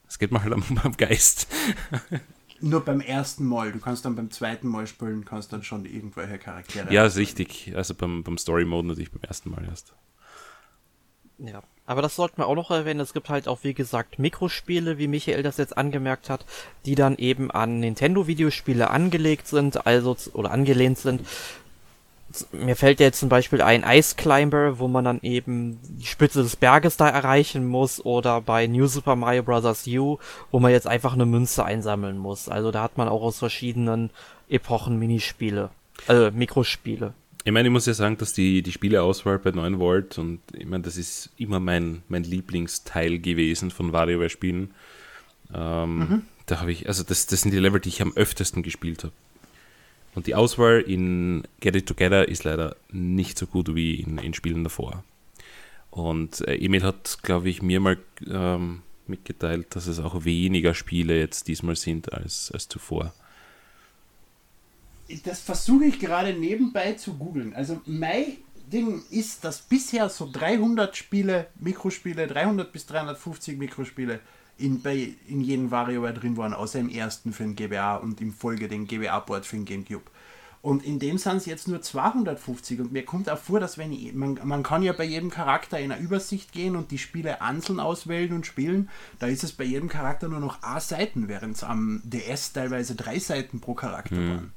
Das geht mir halt am, am Geist. Nur beim ersten Mal. Du kannst dann beim zweiten Mal spielen, kannst dann schon irgendwelche Charaktere. Ja, ist richtig. Also beim, beim Story-Mode natürlich beim ersten Mal erst. Ja. Aber das sollten wir auch noch erwähnen. Es gibt halt auch, wie gesagt, Mikrospiele, wie Michael das jetzt angemerkt hat, die dann eben an Nintendo-Videospiele angelegt sind, also oder angelehnt sind. Mir fällt jetzt zum Beispiel ein Ice Climber, wo man dann eben die Spitze des Berges da erreichen muss, oder bei New Super Mario Bros. U, wo man jetzt einfach eine Münze einsammeln muss. Also da hat man auch aus verschiedenen Epochen Minispiele, also Mikrospiele. Ich meine, ich muss ja sagen, dass die, die Spieleauswahl bei 9 Volt und ich meine, das ist immer mein, mein Lieblingsteil gewesen von WarioWare-Spielen. Ähm, mhm. Da habe ich, also das, das sind die Level, die ich am öftesten gespielt habe. Und die Auswahl in Get It Together ist leider nicht so gut wie in, in Spielen davor. Und äh, Emil hat, glaube ich, mir mal ähm, mitgeteilt, dass es auch weniger Spiele jetzt diesmal sind als, als zuvor das versuche ich gerade nebenbei zu googeln. Also mein Ding ist, dass bisher so 300 Spiele, Mikrospiele, 300 bis 350 Mikrospiele in, bei, in jedem WarioWare drin waren, außer im ersten für den GBA und im Folge den GBA-Board für den Gamecube. Und in dem sind es jetzt nur 250 und mir kommt auch vor, dass wenn ich, man, man kann ja bei jedem Charakter in eine Übersicht gehen und die Spiele einzeln auswählen und spielen, da ist es bei jedem Charakter nur noch A Seiten, während es am DS teilweise drei Seiten pro Charakter mhm. waren.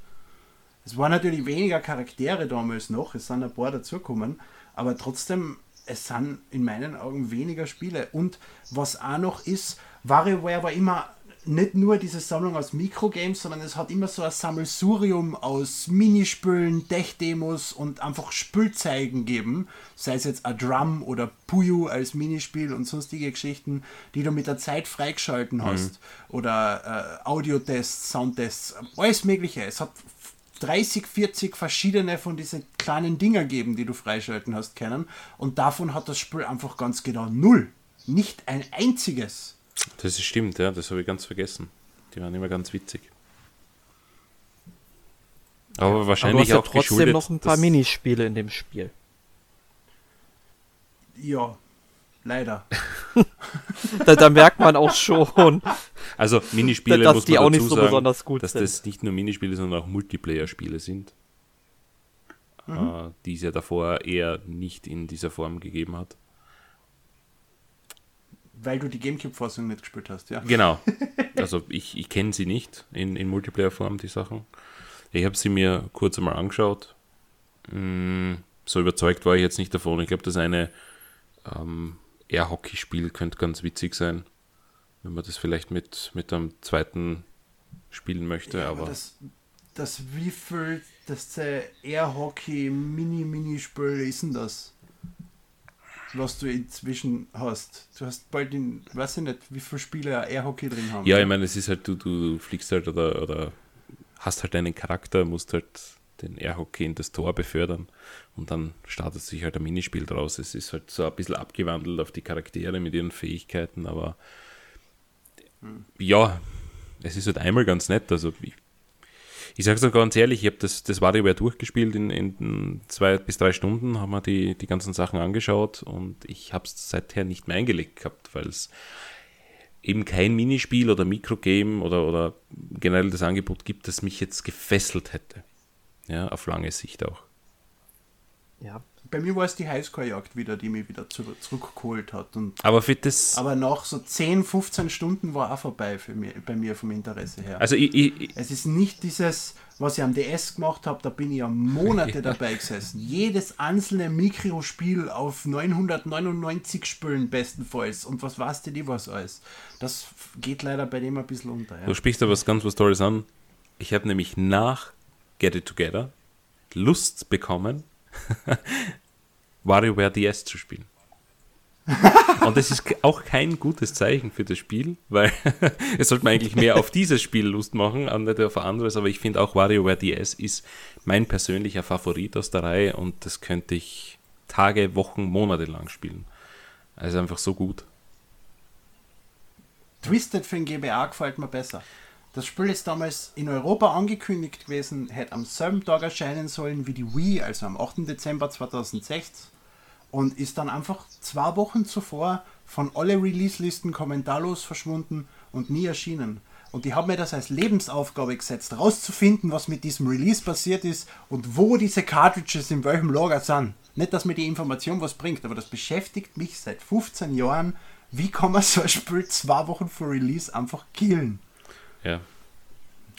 Es waren natürlich weniger Charaktere damals noch, es sind ein paar dazugekommen, aber trotzdem, es sind in meinen Augen weniger Spiele. Und was auch noch ist, WarioWare war immer nicht nur diese Sammlung aus Mikrogames, sondern es hat immer so ein Sammelsurium aus Minispülen, Tech-Demos und einfach Spülzeigen geben, sei es jetzt ein Drum oder Puyo als Minispiel und sonstige Geschichten, die du mit der Zeit freigeschalten hast. Mhm. Oder äh, Audiotests, Soundtests, alles Mögliche. Es hat 30, 40 verschiedene von diesen kleinen Dinger geben, die du freischalten hast können. Und davon hat das Spiel einfach ganz genau null. Nicht ein einziges. Das stimmt, ja, das habe ich ganz vergessen. Die waren immer ganz witzig. Aber ja, wahrscheinlich aber du hast ja auch trotzdem noch ein paar Minispiele in dem Spiel. Ja, leider. da, da, merkt man auch schon. Also Minispiele dass muss die auch nicht so sagen, besonders gut dass sind. das nicht nur Minispiele, sondern auch Multiplayer-Spiele sind, mhm. äh, die es ja davor eher nicht in dieser Form gegeben hat. Weil du die Gamecube-Fassung nicht gespielt hast, ja. Genau. Also ich, ich kenne sie nicht in, in Multiplayer-Form, die Sachen. Ich habe sie mir kurz einmal angeschaut. Mm, so überzeugt war ich jetzt nicht davon. Ich glaube, das eine ähm, Air-Hockey-Spiel könnte ganz witzig sein, wenn man das vielleicht mit, mit einem zweiten spielen möchte. Ja, aber, aber das, das wie viel das Air-Hockey-Mini-Mini-Spiel ist denn das? was du inzwischen hast. Du hast bald in, weiß ich nicht, wie viele Spiele Air-Hockey drin haben. Ja, ich meine, es ist halt, du, du fliegst halt oder, oder hast halt einen Charakter, musst halt den Airhockey in das Tor befördern und dann startet sich halt ein Minispiel draus. Es ist halt so ein bisschen abgewandelt auf die Charaktere mit ihren Fähigkeiten, aber ja, es ist halt einmal ganz nett. Also ich, ich sage es ganz ehrlich, ich habe das, das WarioWare durchgespielt in, in zwei bis drei Stunden, haben wir die, die ganzen Sachen angeschaut und ich habe es seither nicht mehr eingelegt gehabt, weil es eben kein Minispiel oder Mikrogame oder, oder generell das Angebot gibt, das mich jetzt gefesselt hätte. Ja, auf lange Sicht auch. Ja, bei mir war es die Highscore-Jagd wieder, die mich wieder zu, zurückgeholt hat. Und, aber für das. Aber nach so 10, 15 Stunden war auch vorbei für mich, bei mir vom Interesse her. Also ich, ich, es ist nicht dieses, was ich am DS gemacht habe, da bin ich ja Monate dabei gesessen. Jedes einzelne Mikrospiel auf 999 Spülen bestenfalls. Und was weißt du die was alles? Das geht leider bei dem ein bisschen unter. Ja. Du sprichst aber was ganz was Tolles an. Ich habe nämlich nach Get It Together Lust bekommen, WarioWare DS zu spielen. Und das ist auch kein gutes Zeichen für das Spiel, weil es sollte man eigentlich mehr auf dieses Spiel Lust machen, an nicht auf anderes, aber ich finde auch WarioWare DS ist mein persönlicher Favorit aus der Reihe und das könnte ich Tage, Wochen, Monate lang spielen. Also einfach so gut. Twisted für den GBA gefällt mir besser. Das Spiel ist damals in Europa angekündigt gewesen, hätte am selben Tag erscheinen sollen wie die Wii, also am 8. Dezember 2006 und ist dann einfach zwei Wochen zuvor von alle Release-Listen kommentarlos verschwunden und nie erschienen. Und die haben mir das als Lebensaufgabe gesetzt, rauszufinden, was mit diesem Release passiert ist und wo diese Cartridges in welchem Lager sind. Nicht, dass mir die Information was bringt, aber das beschäftigt mich seit 15 Jahren. Wie kann man so ein Spiel zwei Wochen vor Release einfach killen? Ja.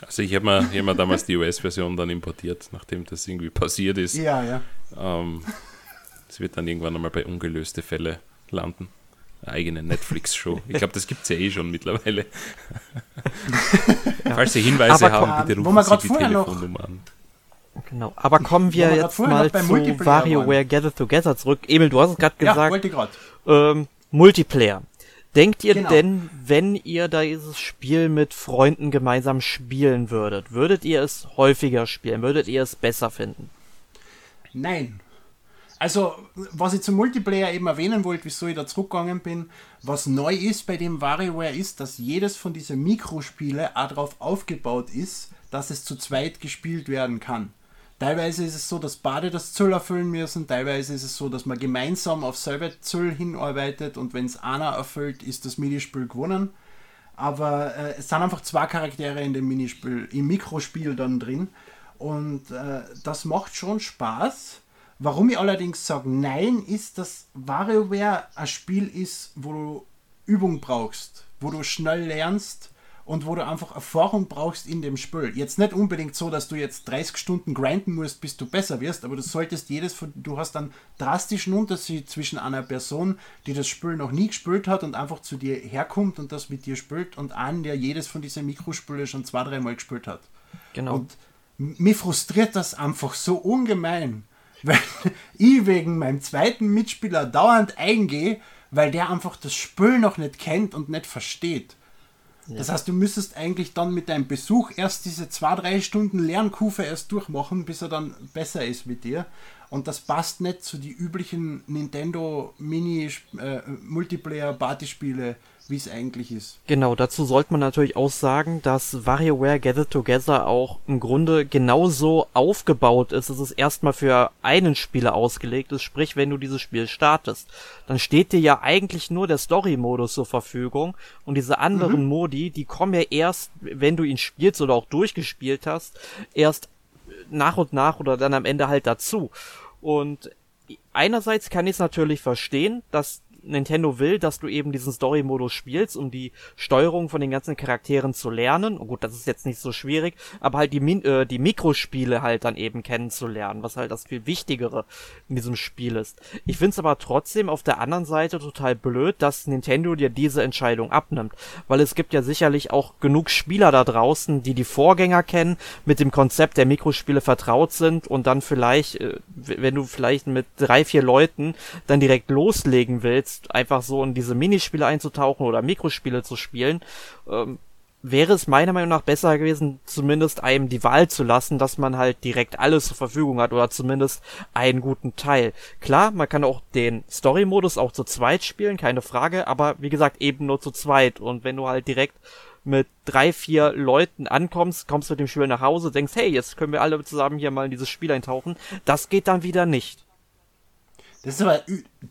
Also ich habe mir, hab mir damals die US-Version dann importiert, nachdem das irgendwie passiert ist. Ja, ja. Ähm, es wird dann irgendwann einmal bei ungelöste Fälle landen. Eine eigene Netflix-Show. Ich glaube, das gibt es ja eh schon mittlerweile. ja. Falls Sie Hinweise Aber haben, bitte rufen Sie die Telefonnummer an. Genau, aber kommen wir jetzt mal zu WarioWare Gather Together zurück. Emil, du hast es gerade gesagt. Ja, wollte gerade. Ähm, Multiplayer. Denkt ihr genau. denn, wenn ihr da dieses Spiel mit Freunden gemeinsam spielen würdet, würdet ihr es häufiger spielen? Würdet ihr es besser finden? Nein. Also, was ich zum Multiplayer eben erwähnen wollte, wieso ich da zurückgegangen bin, was neu ist bei dem WarioWare ist, dass jedes von diesen Mikrospiele auch darauf aufgebaut ist, dass es zu zweit gespielt werden kann. Teilweise ist es so, dass beide das Zoll erfüllen müssen, teilweise ist es so, dass man gemeinsam auf selber Zoll hinarbeitet und wenn es einer erfüllt, ist das Minispiel gewonnen. Aber äh, es sind einfach zwei Charaktere in dem Minispiel, im Mikrospiel dann drin und äh, das macht schon Spaß. Warum ich allerdings sage nein, ist, dass WarioWare ein Spiel ist, wo du Übung brauchst, wo du schnell lernst und wo du einfach Erfahrung brauchst in dem Spiel. Jetzt nicht unbedingt so, dass du jetzt 30 Stunden grinden musst, bis du besser wirst, aber du solltest jedes von, du hast einen drastischen Unterschied zwischen einer Person, die das Spiel noch nie gespielt hat und einfach zu dir herkommt und das mit dir spielt und einen, der jedes von diesen Mikrospiele schon zwei, dreimal gespielt hat. Genau. Und mich frustriert das einfach so ungemein, weil ich wegen meinem zweiten Mitspieler dauernd eingehe, weil der einfach das Spiel noch nicht kennt und nicht versteht. Ja. Das heißt, du müsstest eigentlich dann mit deinem Besuch erst diese zwei, drei Stunden Lernkurve erst durchmachen, bis er dann besser ist mit dir. Und das passt nicht zu den üblichen Nintendo Mini äh, Partyspiele, wie es eigentlich ist. Genau, dazu sollte man natürlich auch sagen, dass WarioWare Gather Together auch im Grunde genauso aufgebaut ist, dass es erstmal für einen Spieler ausgelegt ist. Sprich, wenn du dieses Spiel startest, dann steht dir ja eigentlich nur der Story-Modus zur Verfügung und diese anderen mhm. Modi, die kommen ja erst, wenn du ihn spielst oder auch durchgespielt hast, erst nach und nach oder dann am Ende halt dazu. Und einerseits kann ich es natürlich verstehen, dass Nintendo will, dass du eben diesen Story-Modus spielst, um die Steuerung von den ganzen Charakteren zu lernen. Und gut, das ist jetzt nicht so schwierig, aber halt die, Min äh, die Mikrospiele halt dann eben kennenzulernen, was halt das viel Wichtigere in diesem Spiel ist. Ich find's aber trotzdem auf der anderen Seite total blöd, dass Nintendo dir diese Entscheidung abnimmt, weil es gibt ja sicherlich auch genug Spieler da draußen, die die Vorgänger kennen, mit dem Konzept der Mikrospiele vertraut sind und dann vielleicht, äh, wenn du vielleicht mit drei, vier Leuten dann direkt loslegen willst, jetzt einfach so in diese Minispiele einzutauchen oder Mikrospiele zu spielen, ähm, wäre es meiner Meinung nach besser gewesen, zumindest einem die Wahl zu lassen, dass man halt direkt alles zur Verfügung hat oder zumindest einen guten Teil. Klar, man kann auch den Story-Modus auch zu zweit spielen, keine Frage, aber wie gesagt eben nur zu zweit und wenn du halt direkt mit drei, vier Leuten ankommst, kommst mit dem Spiel nach Hause, denkst, hey, jetzt können wir alle zusammen hier mal in dieses Spiel eintauchen, das geht dann wieder nicht Das ist aber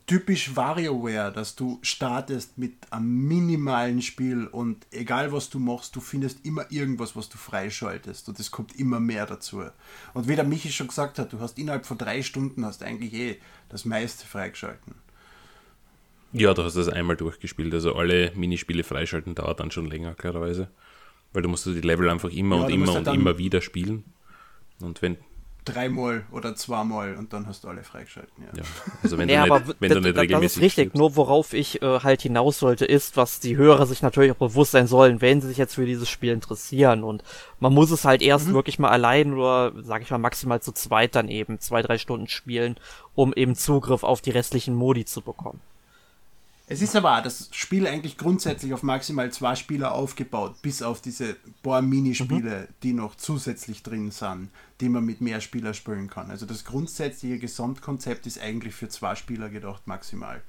typisch WarioWare, dass du startest mit einem minimalen Spiel und egal was du machst, du findest immer irgendwas, was du freischaltest und es kommt immer mehr dazu. Und wie der Michi schon gesagt hat, du hast innerhalb von drei Stunden hast eigentlich eh das meiste freigeschalten. Ja, du hast das einmal durchgespielt, also alle Minispiele freischalten dauert dann schon länger, klarerweise. Weil du musst die Level einfach immer ja, und immer halt und immer wieder spielen. Und wenn dreimal oder zweimal und dann hast du alle freigeschalten. Ja, ja also wenn, ja, du, nicht, wenn du nicht regelmäßig Das ist richtig, spielst. nur worauf ich äh, halt hinaus sollte, ist, was die Hörer sich natürlich auch bewusst sein sollen, wenn sie sich jetzt für dieses Spiel interessieren und man muss es halt erst mhm. wirklich mal allein oder, sag ich mal, maximal zu zweit dann eben zwei, drei Stunden spielen, um eben Zugriff auf die restlichen Modi zu bekommen. Es ist aber das Spiel eigentlich grundsätzlich auf maximal zwei Spieler aufgebaut, bis auf diese paar Minispiele, mhm. die noch zusätzlich drin sind, die man mit mehr Spieler spielen kann. Also das grundsätzliche Gesamtkonzept ist eigentlich für zwei Spieler gedacht maximal.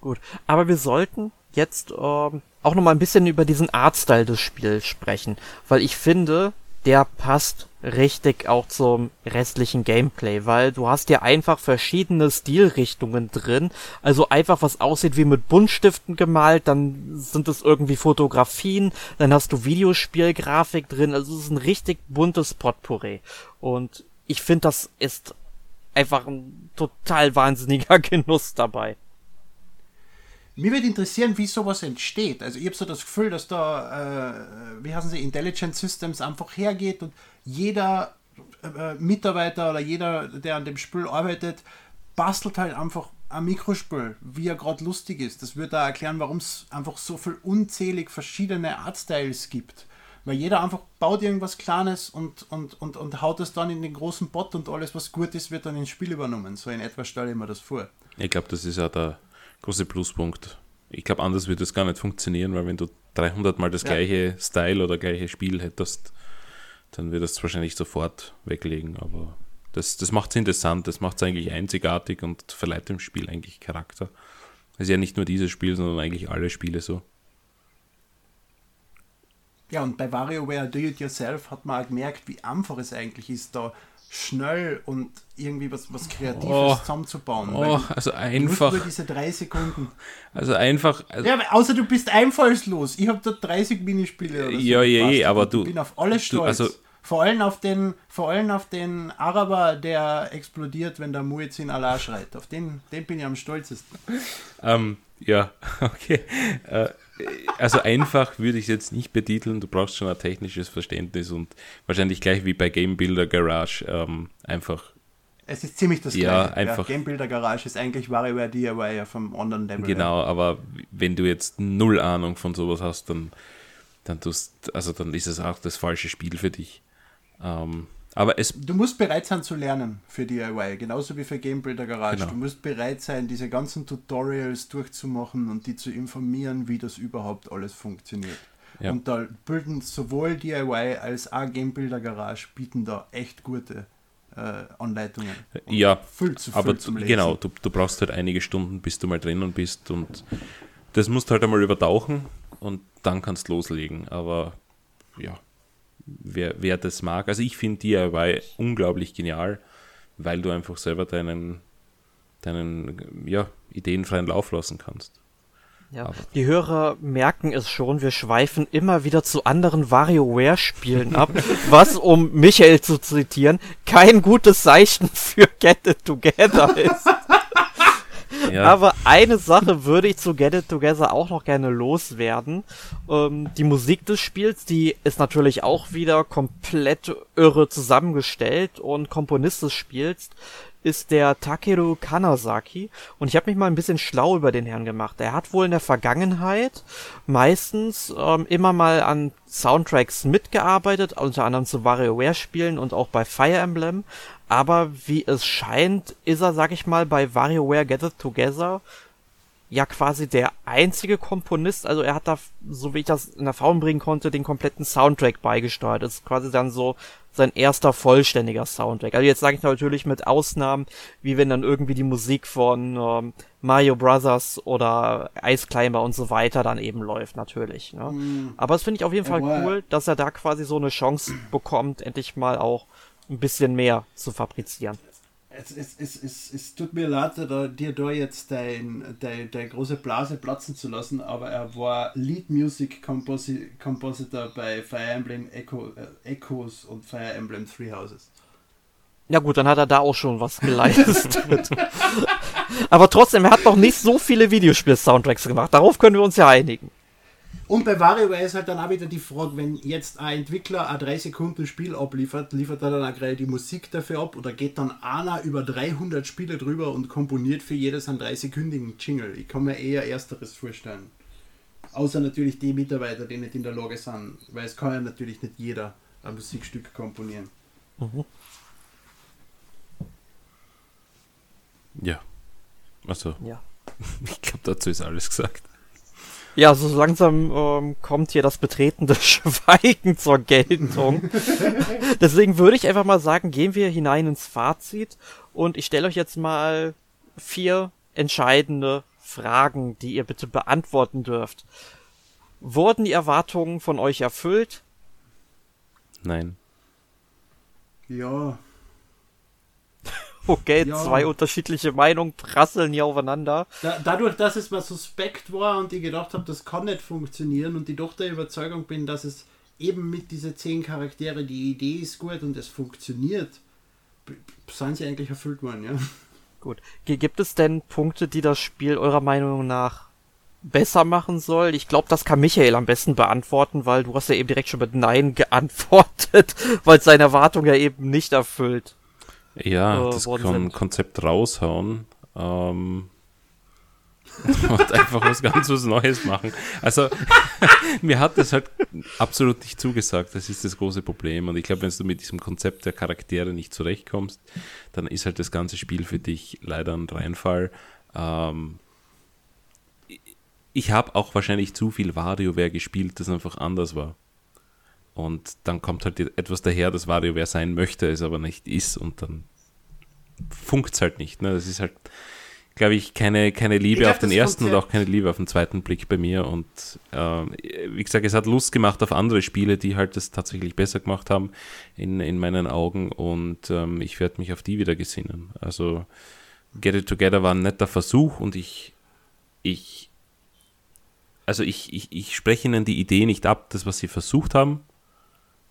Gut, aber wir sollten jetzt ähm, auch noch mal ein bisschen über diesen Artstyle des Spiels sprechen, weil ich finde, der passt richtig auch zum restlichen Gameplay, weil du hast ja einfach verschiedene Stilrichtungen drin. Also einfach was aussieht wie mit Buntstiften gemalt, dann sind es irgendwie Fotografien, dann hast du Videospielgrafik drin. Also es ist ein richtig buntes Potpourri. Und ich finde, das ist einfach ein total wahnsinniger Genuss dabei. Mir würde interessieren, wie sowas entsteht. Also ich habe so das Gefühl, dass da, äh, wie heißen sie, Intelligent Systems einfach hergeht und jeder äh, Mitarbeiter oder jeder, der an dem Spiel arbeitet, bastelt halt einfach ein Mikrospiel, wie er gerade lustig ist. Das würde da erklären, warum es einfach so viel unzählig verschiedene Artstyles gibt. Weil jeder einfach baut irgendwas Kleines und, und, und, und haut es dann in den großen Bot und alles, was gut ist, wird dann ins Spiel übernommen. So in etwa stelle ich mir das vor. Ich glaube, das ist ja der große Pluspunkt. Ich glaube, anders würde es gar nicht funktionieren, weil wenn du 300 Mal das ja. gleiche Style oder gleiche Spiel hättest, dann würdest du es wahrscheinlich sofort weglegen. Aber das, das macht es interessant, das macht es eigentlich einzigartig und verleiht dem Spiel eigentlich Charakter. Es ist ja nicht nur dieses Spiel, sondern eigentlich alle Spiele so. Ja, und bei WarioWare Do It Yourself hat man auch gemerkt, wie einfach es eigentlich ist, da schnell und irgendwie was, was Kreatives oh, zusammenzubauen. Oh, also einfach. Nur diese drei Sekunden. Also einfach. Also ja, außer du bist einfallslos. Ich habe da 30 Minispiele. Oder so ja, ja, ja, aber du. Ich bin auf alles stolz. Du, also, vor allem auf den, vor allem auf den Araber, der explodiert, wenn der Muezzin Allah schreit. Auf den, den bin ich am stolzesten. Ähm, ja, okay. Äh, also einfach würde ich es jetzt nicht betiteln. Du brauchst schon ein technisches Verständnis und wahrscheinlich gleich wie bei Game Builder Garage ähm, einfach. Es ist ziemlich das ja, Gleiche. Einfach, ja, Game Builder Garage ist eigentlich WarioWare DIY vom anderen Level. Genau, aber wenn du jetzt null Ahnung von sowas hast, dann, dann, tust, also dann ist es auch das falsche Spiel für dich. Ähm, aber es du musst bereit sein zu lernen für DIY, genauso wie für Game Builder Garage. Genau. Du musst bereit sein, diese ganzen Tutorials durchzumachen und die zu informieren, wie das überhaupt alles funktioniert. Ja. Und da bilden sowohl DIY als auch Game Builder Garage bieten da echt gute äh, Anleitungen. Ja, viel zu viel aber Lesen. genau, du, du brauchst halt einige Stunden, bis du mal drinnen bist und das musst du halt einmal übertauchen und dann kannst du loslegen. Aber ja, wer, wer das mag. Also ich finde DIY unglaublich genial, weil du einfach selber deinen, deinen ja, ideenfreien Lauf lassen kannst. Ja, die Hörer merken es schon, wir schweifen immer wieder zu anderen WarioWare-Spielen ab, was, um Michael zu zitieren, kein gutes Zeichen für Get It Together ist. Ja. Aber eine Sache würde ich zu Get It Together auch noch gerne loswerden. Ähm, die Musik des Spiels, die ist natürlich auch wieder komplett irre zusammengestellt und Komponist des Spiels ist der Takeru Kanazaki und ich habe mich mal ein bisschen schlau über den Herrn gemacht. Er hat wohl in der Vergangenheit meistens ähm, immer mal an Soundtracks mitgearbeitet, unter anderem zu WarioWare-Spielen und auch bei Fire Emblem, aber wie es scheint, ist er, sag ich mal, bei WarioWare It Together ja quasi der einzige Komponist, also er hat da, so wie ich das in Erfahrung bringen konnte, den kompletten Soundtrack beigesteuert. Das ist quasi dann so sein erster vollständiger Soundtrack. Also jetzt sage ich natürlich mit Ausnahmen, wie wenn dann irgendwie die Musik von ähm, Mario Brothers oder Ice Climber und so weiter dann eben läuft, natürlich. Ne? Mm. Aber das finde ich auf jeden Fall cool, dass er da quasi so eine Chance bekommt, endlich mal auch ein bisschen mehr zu fabrizieren. Es, es, es, es, es tut mir leid, da, dir da jetzt deine dein, dein große Blase platzen zu lassen, aber er war Lead Music Composi Compositor bei Fire Emblem Echo, äh, Echoes und Fire Emblem Three Houses. Ja gut, dann hat er da auch schon was geleistet. aber trotzdem, er hat noch nicht so viele Videospiel-Soundtracks gemacht. Darauf können wir uns ja einigen. Und bei WarioWare ist halt dann auch wieder die Frage, wenn jetzt ein Entwickler ein 3 Sekunden Spiel abliefert, liefert er dann auch gerade die Musik dafür ab oder geht dann einer über 300 Spiele drüber und komponiert für jedes einen 3-sekündigen Jingle? Ich kann mir eher Ersteres vorstellen. Außer natürlich die Mitarbeiter, die nicht in der Lage sind, weil es kann ja natürlich nicht jeder ein Musikstück komponieren. Mhm. Ja. Also. Ja. Ich glaube, dazu ist alles gesagt. Ja, so langsam ähm, kommt hier das betretende Schweigen zur Geltung. Deswegen würde ich einfach mal sagen, gehen wir hinein ins Fazit und ich stelle euch jetzt mal vier entscheidende Fragen, die ihr bitte beantworten dürft. Wurden die Erwartungen von euch erfüllt? Nein. Ja. Okay, ja. zwei unterschiedliche Meinungen prasseln hier aufeinander. Da, dadurch, dass es mal suspekt war und ich gedacht habe, das kann nicht funktionieren und ich doch der Überzeugung bin, dass es eben mit diesen zehn Charaktere, die Idee ist gut und es funktioniert, sind sie eigentlich erfüllt worden, ja. Gut. Gibt es denn Punkte, die das Spiel eurer Meinung nach besser machen soll? Ich glaube, das kann Michael am besten beantworten, weil du hast ja eben direkt schon mit Nein geantwortet, weil seine Erwartung ja eben nicht erfüllt. Ja, äh, das Kon Konzept raushauen. Ähm, und einfach was ganz was Neues machen. Also, mir hat das halt absolut nicht zugesagt. Das ist das große Problem. Und ich glaube, wenn du mit diesem Konzept der Charaktere nicht zurechtkommst, dann ist halt das ganze Spiel für dich leider ein Reinfall. Ähm, ich habe auch wahrscheinlich zu viel WarioWare gespielt, das einfach anders war. Und dann kommt halt etwas daher, das WarioWare sein möchte, es aber nicht ist und dann funkt es halt nicht. Ne? Das ist halt, glaube ich, keine, keine Liebe glaub, auf den ersten und auch keine Liebe auf den zweiten Blick bei mir. Und äh, wie gesagt, es hat Lust gemacht auf andere Spiele, die halt das tatsächlich besser gemacht haben in, in meinen Augen. Und ähm, ich werde mich auf die wieder gesinnen. Also Get It Together war ein netter Versuch und ich, ich also ich, ich, ich spreche ihnen die Idee nicht ab, das, was sie versucht haben,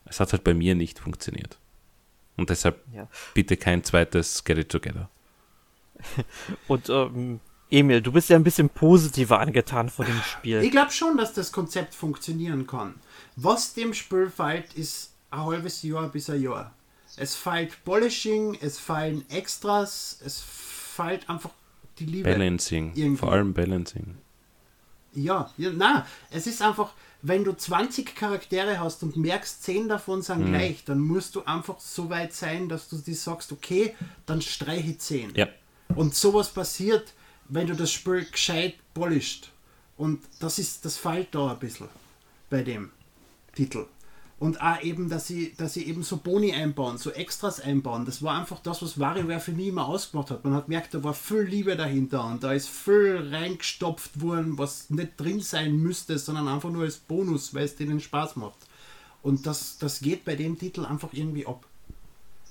es hat halt bei mir nicht funktioniert. Und deshalb ja. bitte kein zweites Get It Together. Und ähm, Emil, du bist ja ein bisschen positiver angetan von dem Spiel. Ich glaube schon, dass das Konzept funktionieren kann. Was dem Spiel fehlt, ist ein halbes Jahr bis ein Jahr. Es fehlt Polishing, es fehlen Extras, es fehlt einfach die Liebe. Balancing, irgendwie. vor allem Balancing. Ja, ja, na, es ist einfach, wenn du 20 Charaktere hast und merkst, 10 davon sind mhm. gleich, dann musst du einfach so weit sein, dass du dir sagst, okay, dann streiche 10. Ja. Und sowas passiert, wenn du das Spiel gescheit polischt. Und das ist, das fällt da ein bisschen bei dem Titel. Und auch eben, dass sie, dass sie eben so Boni einbauen, so Extras einbauen. Das war einfach das, was WarioWare für mich immer ausgemacht hat. Man hat gemerkt, da war viel Liebe dahinter und da ist viel reingestopft worden, was nicht drin sein müsste, sondern einfach nur als Bonus, weil es denen Spaß macht. Und das, das geht bei dem Titel einfach irgendwie ab.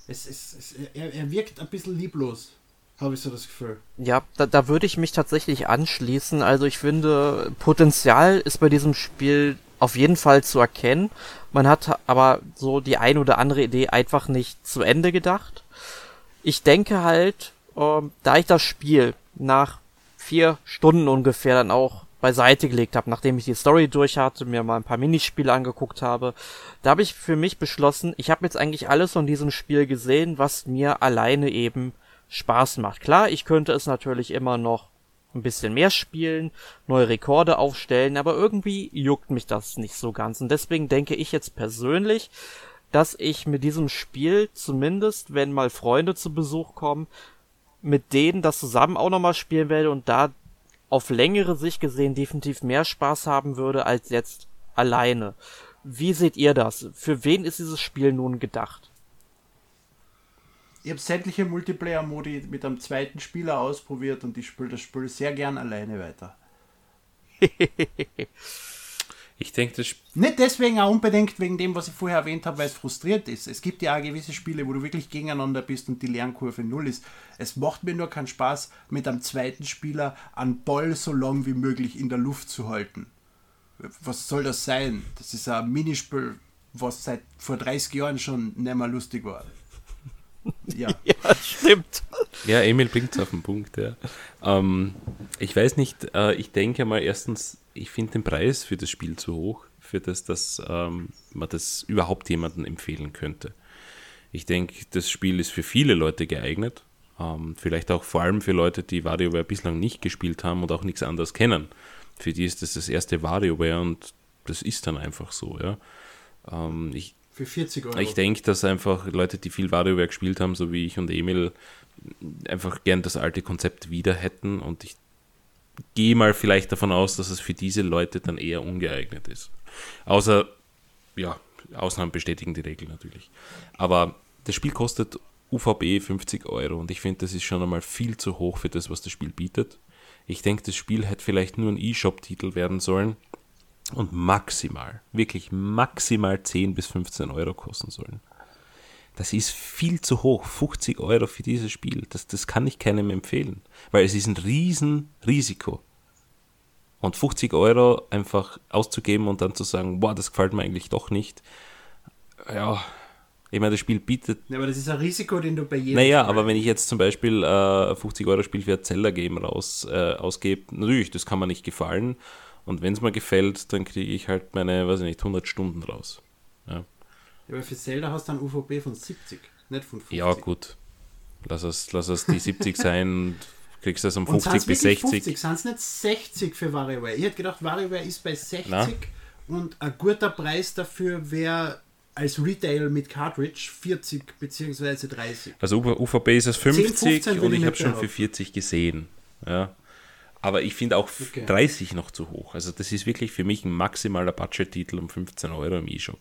Es, es, es, er, er wirkt ein bisschen lieblos habe ich so das Gefühl. Ja, da, da würde ich mich tatsächlich anschließen. Also ich finde, Potenzial ist bei diesem Spiel auf jeden Fall zu erkennen. Man hat aber so die ein oder andere Idee einfach nicht zu Ende gedacht. Ich denke halt, ähm, da ich das Spiel nach vier Stunden ungefähr dann auch beiseite gelegt habe, nachdem ich die Story durch hatte, mir mal ein paar Minispiele angeguckt habe, da habe ich für mich beschlossen, ich habe jetzt eigentlich alles von diesem Spiel gesehen, was mir alleine eben Spaß macht. Klar, ich könnte es natürlich immer noch ein bisschen mehr spielen, neue Rekorde aufstellen, aber irgendwie juckt mich das nicht so ganz. Und deswegen denke ich jetzt persönlich, dass ich mit diesem Spiel zumindest, wenn mal Freunde zu Besuch kommen, mit denen das zusammen auch nochmal spielen werde und da auf längere Sicht gesehen definitiv mehr Spaß haben würde als jetzt alleine. Wie seht ihr das? Für wen ist dieses Spiel nun gedacht? Ich habe sämtliche Multiplayer-Modi mit einem zweiten Spieler ausprobiert und ich spiele das Spiel sehr gern alleine weiter. Ich denke, das Nicht deswegen auch unbedingt wegen dem, was ich vorher erwähnt habe, weil es frustriert ist. Es gibt ja auch gewisse Spiele, wo du wirklich gegeneinander bist und die Lernkurve null ist. Es macht mir nur keinen Spaß, mit einem zweiten Spieler einen Ball so lang wie möglich in der Luft zu halten. Was soll das sein? Das ist ein Minispiel, was seit vor 30 Jahren schon nicht mehr lustig war. Ja. Ja, stimmt. Ja, Emil bringt es auf den Punkt, ja. Ähm, ich weiß nicht, äh, ich denke mal erstens, ich finde den Preis für das Spiel zu hoch, für das, dass ähm, man das überhaupt jemandem empfehlen könnte. Ich denke, das Spiel ist für viele Leute geeignet. Ähm, vielleicht auch vor allem für Leute, die WarioWare bislang nicht gespielt haben und auch nichts anderes kennen. Für die ist das das erste WarioWare und das ist dann einfach so, ja. Ähm, ich Für 40 Euro. ich denke, dass einfach Leute, die viel WarioWare gespielt haben, so wie ich und Emil, einfach gern das alte Konzept wieder hätten und ich gehe mal vielleicht davon aus, dass es für diese Leute dann eher ungeeignet ist. Außer, ja, Ausnahmen bestätigen die Regel natürlich. Aber das Spiel kostet UVB 50 Euro und ich finde, das ist schon einmal viel zu hoch für das, was das Spiel bietet. Ich denke, das Spiel hätte vielleicht nur ein E-Shop-Titel werden sollen und maximal, wirklich maximal 10 bis 15 Euro kosten sollen. Das ist viel zu hoch, 50 Euro für dieses Spiel. Das, das kann ich keinem empfehlen, weil es ist ein riesen Risiko. Und 50 Euro einfach auszugeben und dann zu sagen, boah, das gefällt mir eigentlich doch nicht. Ja, ich meine, das Spiel bietet ja, aber das ist ein Risiko, den du bei jedem. naja, Spiel- aber wenn ich jetzt zum Beispiel äh, 50 Euro Spiel für ein Zelda-Game raus äh, ausgebe, natürlich, das kann mir nicht gefallen. Und wenn es mir gefällt, dann kriege ich halt meine, weiß ich nicht, 100 Stunden raus. Ja, aber für Zelda hast du einen UVB von 70, nicht von 50. ja gut. Lass es, lass es die 70 sein und kriegst das um Und 50 sind's bis wirklich 60. 50, sind es nicht 60 für WarioWare? Ich hätte gedacht, WarioWare ist bei 60 Na? und ein guter Preis dafür wäre als Retail mit Cartridge 40 bzw. 30. Also UVP ist es 50 15 will und ich ich habe schon für behaupten. 40 gesehen. Ja. Aber ich finde auch Okay. 30 noch zu hoch. Also das ist wirklich für mich ein maximaler Budget-Titel um 15 Euro im E-Shop.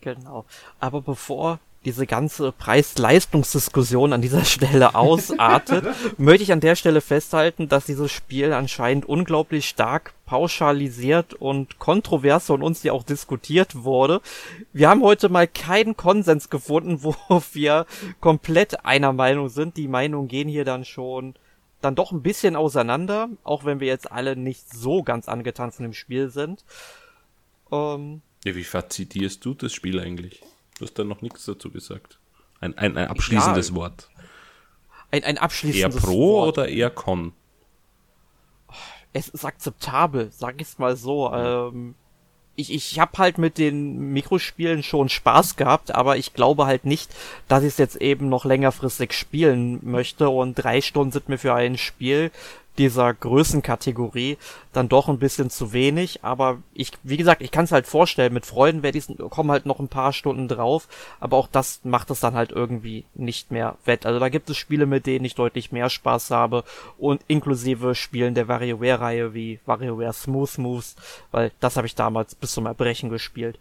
Genau. Aber bevor diese ganze Preis-Leistungsdiskussion an dieser Stelle ausartet, möchte ich an der Stelle festhalten, dass dieses Spiel anscheinend unglaublich stark pauschalisiert und kontrovers von uns ja auch diskutiert wurde. Wir haben heute mal keinen Konsens gefunden, wo wir komplett einer Meinung sind. Die Meinungen gehen hier dann schon dann doch ein bisschen auseinander, auch wenn wir jetzt alle nicht so ganz angetan von dem Spiel sind. Ähm, Ja, wie fazitierst du das Spiel eigentlich? Du hast da noch nichts dazu gesagt. Ein, ein, ein abschließendes Ja, Wort. ein, ein Eher abschließendes Pro Wort. oder eher Con? es ist akzeptabel, sag ich's mal so. Ähm, ich ich habe halt mit den Mikrospielen schon Spaß gehabt, aber ich glaube halt nicht, dass ich es jetzt eben noch längerfristig spielen möchte und drei Stunden sind mir für ein Spiel dieser Größenkategorie dann doch ein bisschen zu wenig, aber ich, wie gesagt, ich kann es halt vorstellen, mit Freunden werde ich kommen halt noch ein paar Stunden drauf, aber auch das macht es dann halt irgendwie nicht mehr wett. Also da gibt es Spiele, mit denen ich deutlich mehr Spaß habe und inklusive Spielen der WarioWare-Reihe wie WarioWare Smooth Moves, weil das habe ich damals bis zum Erbrechen gespielt.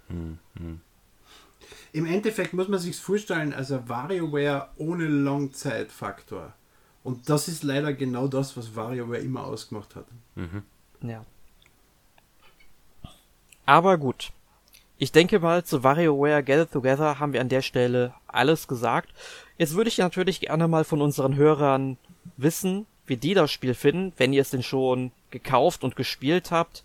Im Endeffekt muss man sich vorstellen, also WarioWare ohne Langzeitfaktor. Und das ist leider genau das, was WarioWare immer ausgemacht hat. Ja. Aber gut. Ich denke mal, zu WarioWare Gather Together haben wir an der Stelle alles gesagt. Jetzt würde ich natürlich gerne mal von unseren Hörern wissen, wie die das Spiel finden, wenn ihr es denn schon gekauft und gespielt habt.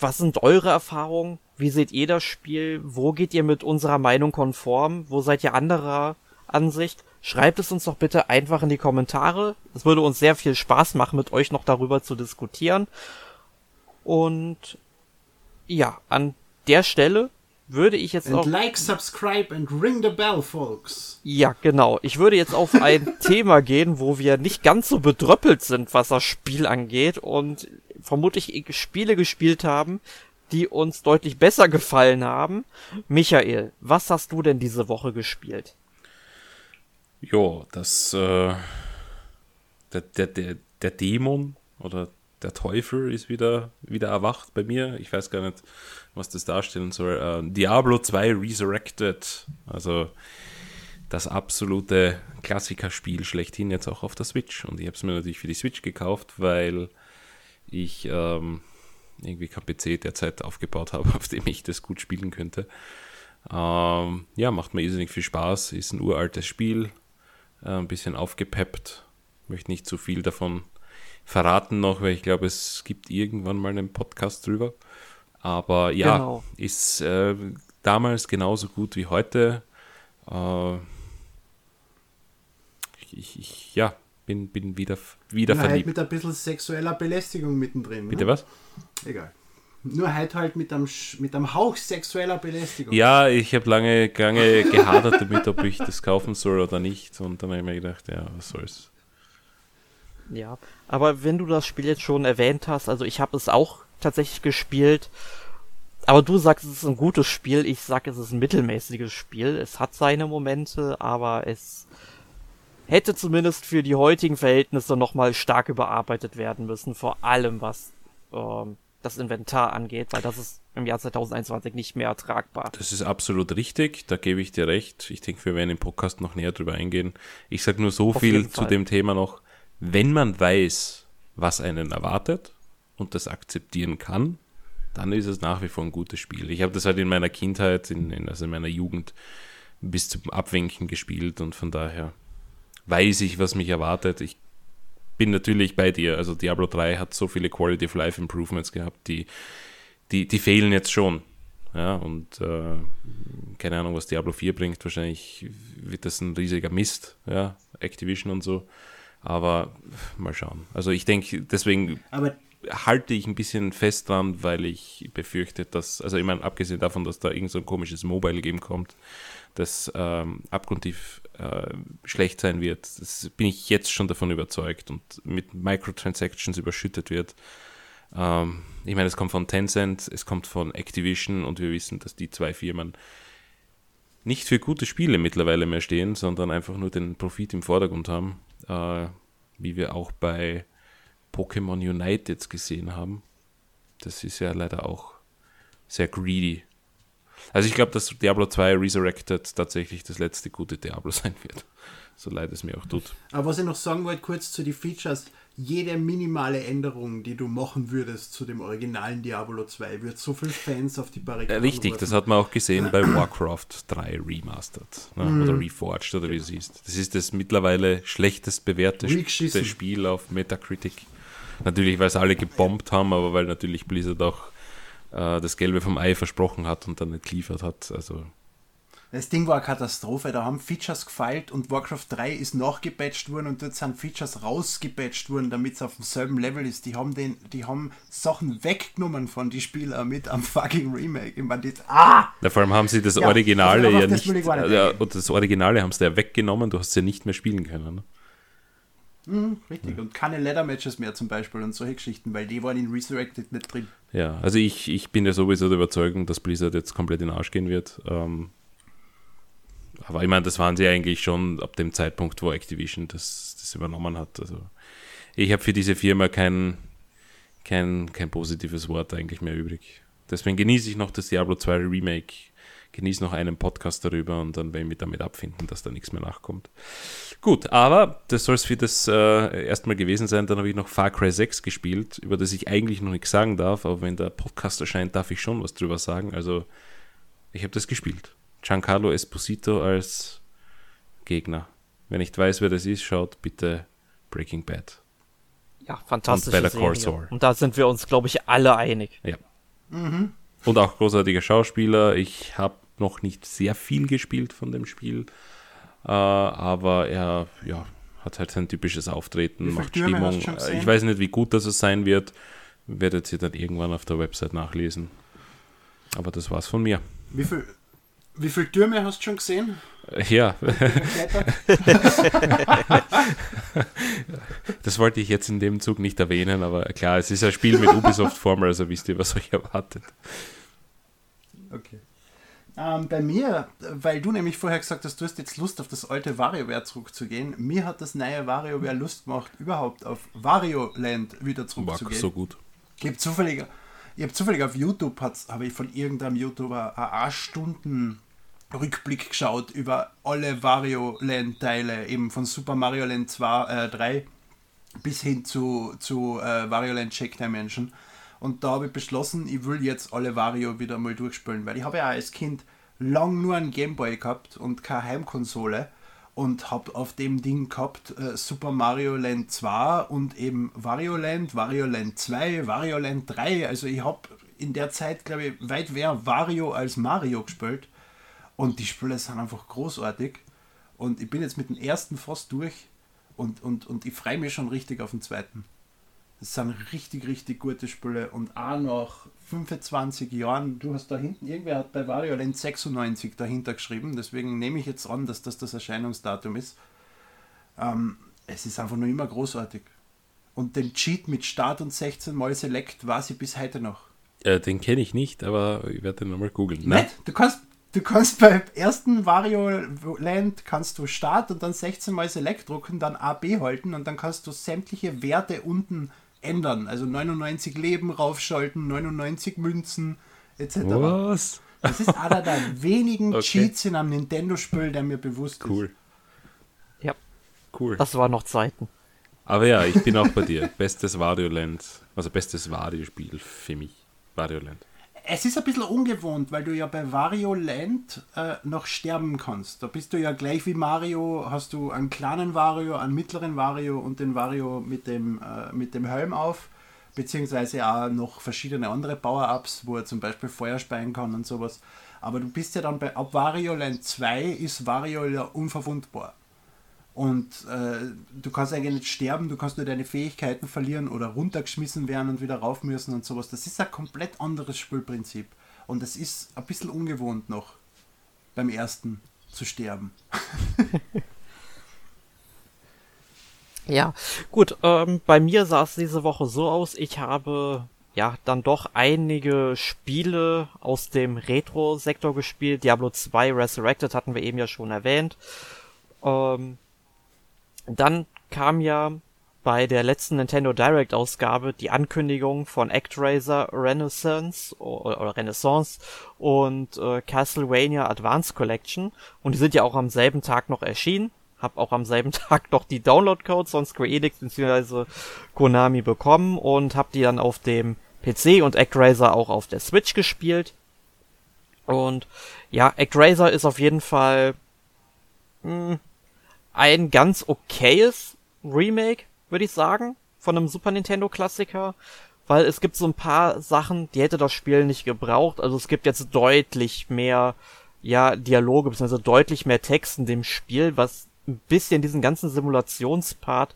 Was sind eure Erfahrungen? Wie seht ihr das Spiel? Wo geht ihr mit unserer Meinung konform? Wo seid ihr anderer Ansicht? Schreibt es uns doch bitte einfach in die Kommentare. Es würde uns sehr viel Spaß machen, mit euch noch darüber zu diskutieren. Und ja, an der Stelle würde ich jetzt And auch. like, subscribe and ring the bell, folks. Ja, genau. Ich würde jetzt auf ein Thema gehen, wo wir nicht ganz so bedröppelt sind, was das Spiel angeht und vermutlich Spiele gespielt haben, die uns deutlich besser gefallen haben. Michael, was hast du denn diese Woche gespielt? Ja, das, äh, der, der, der, der Dämon oder der Teufel ist wieder, wieder erwacht bei mir. Ich weiß gar nicht, was das darstellen soll. Äh, Diablo 2 Resurrected. Also das absolute Klassikerspiel schlechthin jetzt auch auf der Switch. Und ich habe es mir natürlich für die Switch gekauft, weil ich ähm, irgendwie kein PC derzeit aufgebaut habe, auf dem ich das gut spielen könnte. Ähm, ja, macht mir irrsinnig viel Spaß. Ist ein uraltes Spiel, ein bisschen aufgepeppt. Möchte nicht zu viel davon verraten noch, weil ich glaube, es gibt irgendwann mal einen Podcast drüber. Aber ja, genau. ist äh, damals genauso gut wie heute. Äh, ich, ich, ja, bin, bin wieder, wieder Nur verliebt. Halt mit ein bisschen sexueller Belästigung mittendrin. Bitte ne? was? Egal. Nur halt halt mit einem, mit einem Hauch sexueller Belästigung. Ja, ich habe lange, lange gehadert damit, ob ich das kaufen soll oder nicht. Und dann habe ich mir gedacht, ja, was soll's. Ja, aber wenn du das Spiel jetzt schon erwähnt hast, also ich habe es auch tatsächlich gespielt. Aber du sagst, es ist ein gutes Spiel. Ich sag, es ist ein mittelmäßiges Spiel. Es hat seine Momente, aber es hätte zumindest für die heutigen Verhältnisse nochmal stark überarbeitet werden müssen. Vor allem was ähm, das Inventar angeht, weil das ist im Jahr 2021 nicht mehr ertragbar. Das ist absolut richtig, da gebe ich dir recht. Ich denke, wir werden im Podcast noch näher drüber eingehen. Ich sage nur so Auf viel zu dem Thema noch. Wenn man weiß, was einen erwartet und das akzeptieren kann, dann ist es nach wie vor ein gutes Spiel. Ich habe das halt in meiner Kindheit, in, in, also in meiner Jugend bis zum Abwinken gespielt und von daher weiß ich, was mich erwartet. Ich bin natürlich bei dir. Also Diablo 3 hat so viele Quality of Life Improvements gehabt, die, die, die fehlen jetzt schon. Ja, und äh, keine Ahnung, was Diablo 4 bringt. Wahrscheinlich wird das ein riesiger Mist, ja, Activision und so. Aber mal schauen. Also ich denke, deswegen Aber halte ich ein bisschen fest dran, weil ich befürchte, dass, also ich meine, abgesehen davon, dass da irgend so ein komisches Mobile-Game kommt, das ähm, abgrundtief äh, schlecht sein wird. Das bin ich jetzt schon davon überzeugt und mit Microtransactions überschüttet wird. Ähm, ich meine, es kommt von Tencent, es kommt von Activision und wir wissen, dass die zwei Firmen nicht für gute Spiele mittlerweile mehr stehen, sondern einfach nur den Profit im Vordergrund haben, äh, wie wir auch bei Pokémon Unite jetzt gesehen haben. Das ist ja leider auch sehr greedy also ich glaube, dass Diablo 2 Resurrected tatsächlich das letzte gute Diablo sein wird. So leid es mir auch tut. Aber was ich noch sagen wollte, kurz zu den Features, jede minimale Änderung, die du machen würdest zu dem originalen Diablo 2, wird so viele Fans auf die Barrikaden Richtig, das hat man auch gesehen bei Warcraft 3 Remastered ne? mm. oder Reforged oder wie du siehst. Das ist das mittlerweile schlechtest bewährte Spiel auf Metacritic. Natürlich, weil es alle gebombt haben, aber weil natürlich Blizzard auch äh, das Gelbe vom Ei versprochen hat und dann nicht geliefert hat. Also das Ding war eine Katastrophe. Da haben Features gefeilt und Warcraft 3 ist nachgepatcht worden und dort sind Features rausgepatcht worden, damit es auf demselben Level ist. Die haben, den, die haben Sachen weggenommen von den Spielern mit am fucking Remake. Ich meine, das, ah! Ja, vor allem haben sie das ja, Originale ja nicht. Das, ja, das Originale haben sie ja weggenommen, du hast es ja nicht mehr spielen können. Mhm, richtig. Ja. Und keine Leather-Matches mehr zum Beispiel und solche Geschichten, weil die waren in Resurrected nicht drin. Ja, also ich, ich bin ja sowieso der Überzeugung, dass Blizzard jetzt komplett in den Arsch gehen wird. Ähm, aber ich meine, das waren sie eigentlich schon ab dem Zeitpunkt, wo Activision das, das übernommen hat. Also ich habe für diese Firma kein, kein, kein positives Wort eigentlich mehr übrig. Deswegen genieße ich noch das Diablo 2 Remake genieße noch einen Podcast darüber und dann werde ich mich damit abfinden, dass da nichts mehr nachkommt. Gut, aber das soll es für das äh, erstmal gewesen sein. Dann habe ich noch Far Cry 6 gespielt, über das ich eigentlich noch nichts sagen darf, aber wenn der Podcast erscheint, darf ich schon was drüber sagen. Also, ich habe das gespielt. Giancarlo Esposito als Gegner. Wenn ich nicht weiß, wer das ist, schaut bitte Breaking Bad. Ja, fantastisch. Und, und da sind wir uns, glaube ich, alle einig. Ja. Mhm. Und auch großartiger Schauspieler. Ich habe noch nicht sehr viel gespielt von dem Spiel, äh, aber er ja, hat halt sein typisches Auftreten, macht Stimmung. Ich weiß nicht, wie gut das sein wird. Werdet ihr dann irgendwann auf der Website nachlesen. Aber das war's von mir. Wie viel, wie viele Türme hast du schon gesehen? Ja. das wollte ich jetzt in dem Zug nicht erwähnen, aber klar, es ist ein Spiel mit Ubisoft-Formel, also wisst ihr, was euch erwartet. Okay. Ähm, bei mir, weil du nämlich vorher gesagt hast, du hast jetzt Lust auf das alte WarioWare zurückzugehen. Mir hat das neue WarioWare Lust gemacht, überhaupt auf Wario Land wieder zurückzugehen. so gut. Ich habe zufällig, ich hab zufällig auf YouTube, habe ich von irgendeinem YouTuber eine 8 Stunden Rückblick geschaut über alle Wario Land Teile, eben von Super Mario Land 2, äh, 3 bis hin zu, zu äh, Wario Land Check Dimension. Und da habe ich beschlossen, ich will jetzt alle Wario wieder mal durchspielen, weil ich habe ja als Kind lang nur einen Gameboy gehabt und keine Heimkonsole und habe auf dem Ding gehabt äh, Super Mario Land 2 und eben Wario Land, Wario Land 2, Wario Land 3. Also ich habe in der Zeit, glaube ich, weit mehr Wario als Mario gespielt. Und die Spiele sind einfach großartig. Und ich bin jetzt mit dem ersten fast durch und, und, und ich freue mich schon richtig auf den zweiten. Das sind richtig, richtig gute Spiele. Und auch nach 25 Jahren, du hast da hinten, irgendwer hat bei Wario Land 96 dahinter geschrieben, deswegen nehme ich jetzt an, dass das das Erscheinungsdatum ist. Ähm, es ist einfach nur immer großartig. Und den Cheat mit Start und 16 mal Select weiß ich bis heute noch. Äh, den kenne ich nicht, aber ich werde den nochmal googeln. Nicht? Du kannst, du kannst beim ersten Wario Land kannst du Start und dann 16 mal Select drucken, dann A, B halten und dann kannst du sämtliche Werte unten ändern. Also 99 Leben raufschalten, 99 Münzen etc. Was? Das ist einer der wenigen Okay. Cheats in einem Nintendo-Spiel, der mir bewusst Cool. ist. Ja, Cool. das waren noch Zeiten. Aber ja, ich bin auch bei dir. Bestes Wario Land, also bestes Wario-Spiel für mich. Wario Land. Es ist ein bisschen ungewohnt, weil du ja bei Wario Land äh, noch sterben kannst. Da bist du ja gleich wie Mario, hast du einen kleinen Wario, einen mittleren Wario und den Wario mit dem, äh, mit dem Helm auf. Beziehungsweise auch noch verschiedene andere Power-Ups, wo er zum Beispiel Feuer speien kann und sowas. Aber du bist ja dann bei, ab Wario Land 2 ist Wario ja unverwundbar. Und äh, du kannst eigentlich nicht sterben, du kannst nur deine Fähigkeiten verlieren oder runtergeschmissen werden und wieder rauf müssen und sowas. Das ist ein komplett anderes Spielprinzip. Und es ist ein bisschen ungewohnt noch, beim ersten zu sterben. Ja, gut, ähm, bei mir sah es diese Woche so aus, ich habe ja dann doch einige Spiele aus dem Retro-Sektor gespielt. Diablo 2 Resurrected hatten wir eben ja schon erwähnt. Ähm, dann kam ja bei der letzten Nintendo Direct Ausgabe die Ankündigung von ActRaiser Renaissance oder, Renaissance und äh, Castlevania Advance Collection und die sind ja auch am selben Tag noch erschienen. Hab auch am selben Tag noch die Download-Codes von Square Enix bzw. Konami bekommen und hab die dann auf dem PC und ActRaiser auch auf der Switch gespielt. Und ja, ActRaiser ist auf jeden Fall mh, ein ganz okayes Remake, würde ich sagen, von einem Super Nintendo Klassiker, weil es gibt so ein paar Sachen, die hätte das Spiel nicht gebraucht. Also es gibt jetzt deutlich mehr, ja, Dialoge, beziehungsweise deutlich mehr Text in dem Spiel, was ein bisschen diesen ganzen Simulationspart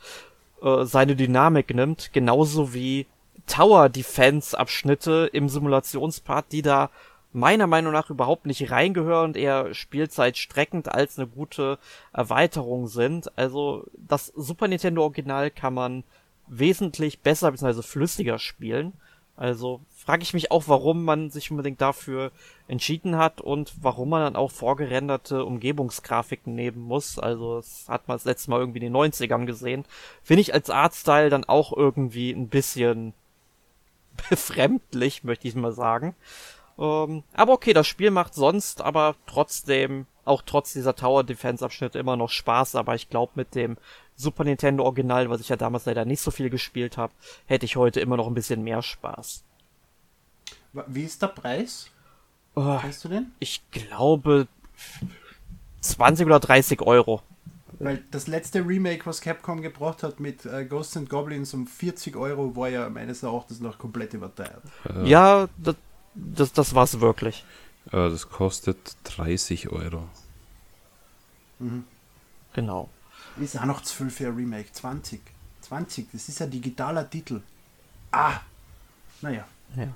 äh, seine Dynamik nimmt, genauso wie Tower Defense Abschnitte im Simulationspart, die da meiner Meinung nach überhaupt nicht reingehören und eher spielzeitstreckend als eine gute Erweiterung sind. Also das Super Nintendo Original kann man wesentlich besser bzw. flüssiger spielen. Also frage ich mich auch, warum man sich unbedingt dafür entschieden hat und warum man dann auch vorgerenderte Umgebungsgrafiken nehmen muss. Also das hat man das letzte Mal irgendwie in den 90ern gesehen. Finde ich als Artstyle dann auch irgendwie ein bisschen befremdlich, möchte ich mal sagen. Ähm, aber okay, das Spiel macht sonst aber trotzdem, auch trotz dieser Tower Defense Abschnitte immer noch Spaß, aber ich glaube mit dem Super Nintendo Original, was ich ja damals leider nicht so viel gespielt habe, hätte ich heute immer noch ein bisschen mehr Spaß. Wie ist der Preis? Oh, Weißt du den? ich glaube 20 oder 30 Euro. Weil das letzte Remake, was Capcom gebracht hat mit äh, Ghosts and Goblins um 40 Euro, war ja meines Erachtens noch komplett überteuert. Ja, das, das, das war's wirklich. Äh, das kostet 30 Euro. Genau. Ist auch noch zu viel für ein Remake. 20. 20, das ist ein digitaler Titel. Ah! Naja. Ja.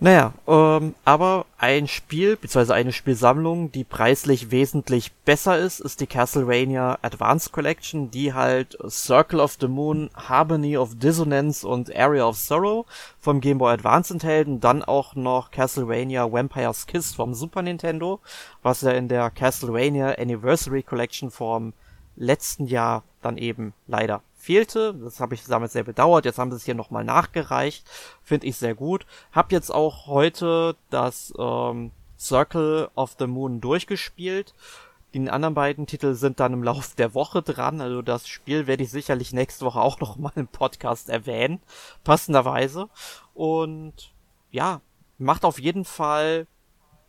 Naja, ähm, aber ein Spiel, beziehungsweise eine Spielsammlung, die preislich wesentlich besser ist, ist die Castlevania Advance Collection, die halt Circle of the Moon, Harmony of Dissonance und Area of Sorrow vom Game Boy Advance enthält und dann auch noch Castlevania Vampire's Kiss vom Super Nintendo, was ja in der Castlevania Anniversary Collection vom letzten Jahr dann eben leider fehlte. Das habe ich damals sehr bedauert. Jetzt haben sie es hier nochmal nachgereicht. Finde ich sehr gut. Hab jetzt auch heute das ähm, Circle of the Moon durchgespielt. die anderen beiden Titel sind dann im Lauf der Woche dran. Also das Spiel werde ich sicherlich nächste Woche auch noch mal im Podcast erwähnen, passenderweise. Und ja, macht auf jeden Fall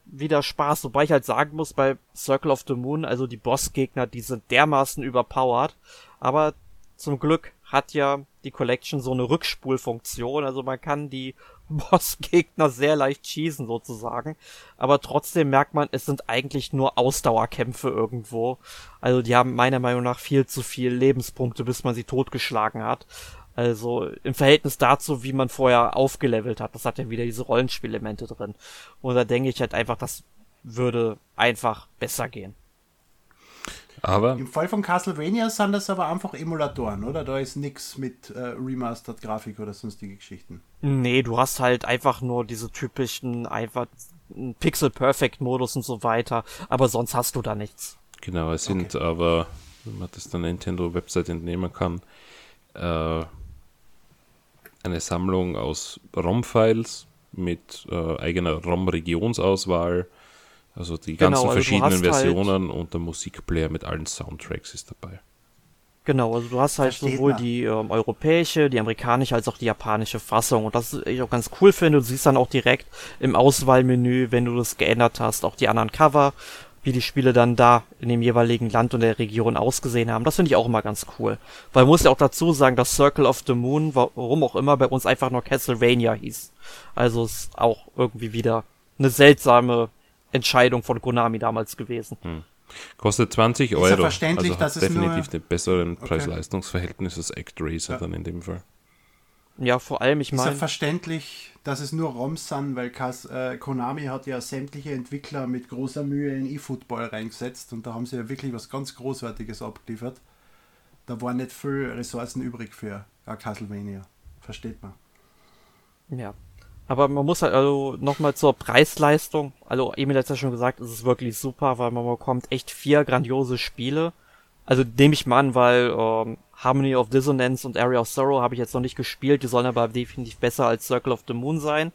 wieder Spaß, wobei ich halt sagen muss, bei Circle of the Moon, also die Bossgegner, die sind dermaßen überpowered, aber zum Glück hat ja die Collection so eine Rückspulfunktion, also man kann die Bossgegner sehr leicht schießen sozusagen, aber trotzdem merkt man, es sind eigentlich nur Ausdauerkämpfe irgendwo. Also die haben meiner Meinung nach viel zu viel Lebenspunkte, bis man sie totgeschlagen hat. Also im Verhältnis dazu, wie man vorher aufgelevelt hat. Das hat ja wieder diese Rollenspielemente drin. Und da denke ich halt einfach, das würde einfach besser gehen. Aber Im Fall von Castlevania sind das aber einfach Emulatoren, oder? Da ist nichts mit äh, Remastered Grafik oder sonstige Geschichten. Nee, du hast halt einfach nur diese typischen, einfach Pixel Perfect Modus und so weiter, aber sonst hast du da nichts. Genau, es sind okay. aber, wenn man das der Nintendo Website entnehmen kann, äh, eine Sammlung aus ROM-Files mit äh, eigener ROM-Regionsauswahl. Also die ganzen genau, also verschiedenen halt Versionen halt und der Musikplayer mit allen Soundtracks ist dabei. Genau, also du hast halt Versteht sowohl man. die ähm, europäische, die amerikanische als auch die japanische Fassung. Und das ich auch ganz cool finde. Du siehst dann auch direkt im Auswahlmenü, wenn du das geändert hast, auch die anderen Cover wie die Spiele dann da in dem jeweiligen Land und der Region ausgesehen haben. Das finde ich auch immer ganz cool. Weil man muss ja auch dazu sagen, dass Circle of the Moon, warum auch immer, bei uns einfach nur Castlevania hieß. Also ist auch irgendwie wieder eine seltsame Entscheidung von Konami damals gewesen. Hm. Kostet 20 Euro. Ist ja verständlich, also dass es definitiv den besseren okay. Preis-Leistungs-Verhältnis als ActRaiser ja. dann in dem Fall. Ja, vor allem, ich meine. Ist ja verständlich, dass es nur ROMs sind, weil Kas, äh, Konami hat ja sämtliche Entwickler mit großer Mühe in eFootball reingesetzt und da haben sie ja wirklich was ganz Großartiges abgeliefert. Da waren nicht viel Ressourcen übrig für äh, Castlevania. Versteht man. Ja. Aber man muss halt also nochmal zur Preisleistung. Also Emil hat ja schon gesagt, es ist wirklich super, weil man bekommt echt vier grandiose Spiele. Also nehme ich mal an, weil ähm, Harmony of Dissonance und Area of Sorrow habe ich jetzt noch nicht gespielt, die sollen aber definitiv besser als Circle of the Moon sein.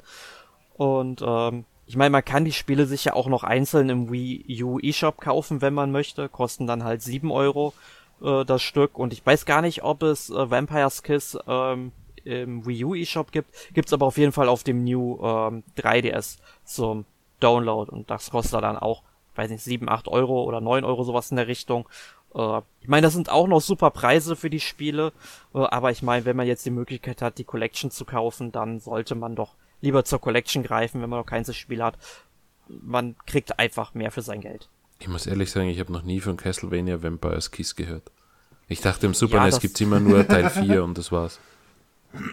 Und ähm, ich meine, man kann die Spiele sich ja auch noch einzeln im Wii U eShop kaufen, wenn man möchte. Kosten dann halt sieben Euro äh, das Stück. Und ich weiß gar nicht, ob es äh, Vampire's Kiss ähm, im Wii U eShop gibt. Gibt's aber auf jeden Fall auf dem New ähm, 3DS zum Download. Und das kostet dann auch, weiß nicht, sieben, acht Euro oder neun Euro sowas in der Richtung. Äh, ich meine, das sind auch noch super Preise für die Spiele, äh, aber ich meine, wenn man jetzt die Möglichkeit hat, die Collection zu kaufen, dann sollte man doch lieber zur Collection greifen, wenn man noch kein Spiel hat. Man kriegt einfach mehr für sein Geld. Ich muss ehrlich sagen, ich habe noch nie von Castlevania Vampire's Kiss gehört. Ich dachte, im Super ja, NES gibt's immer nur Teil 4 und das war's.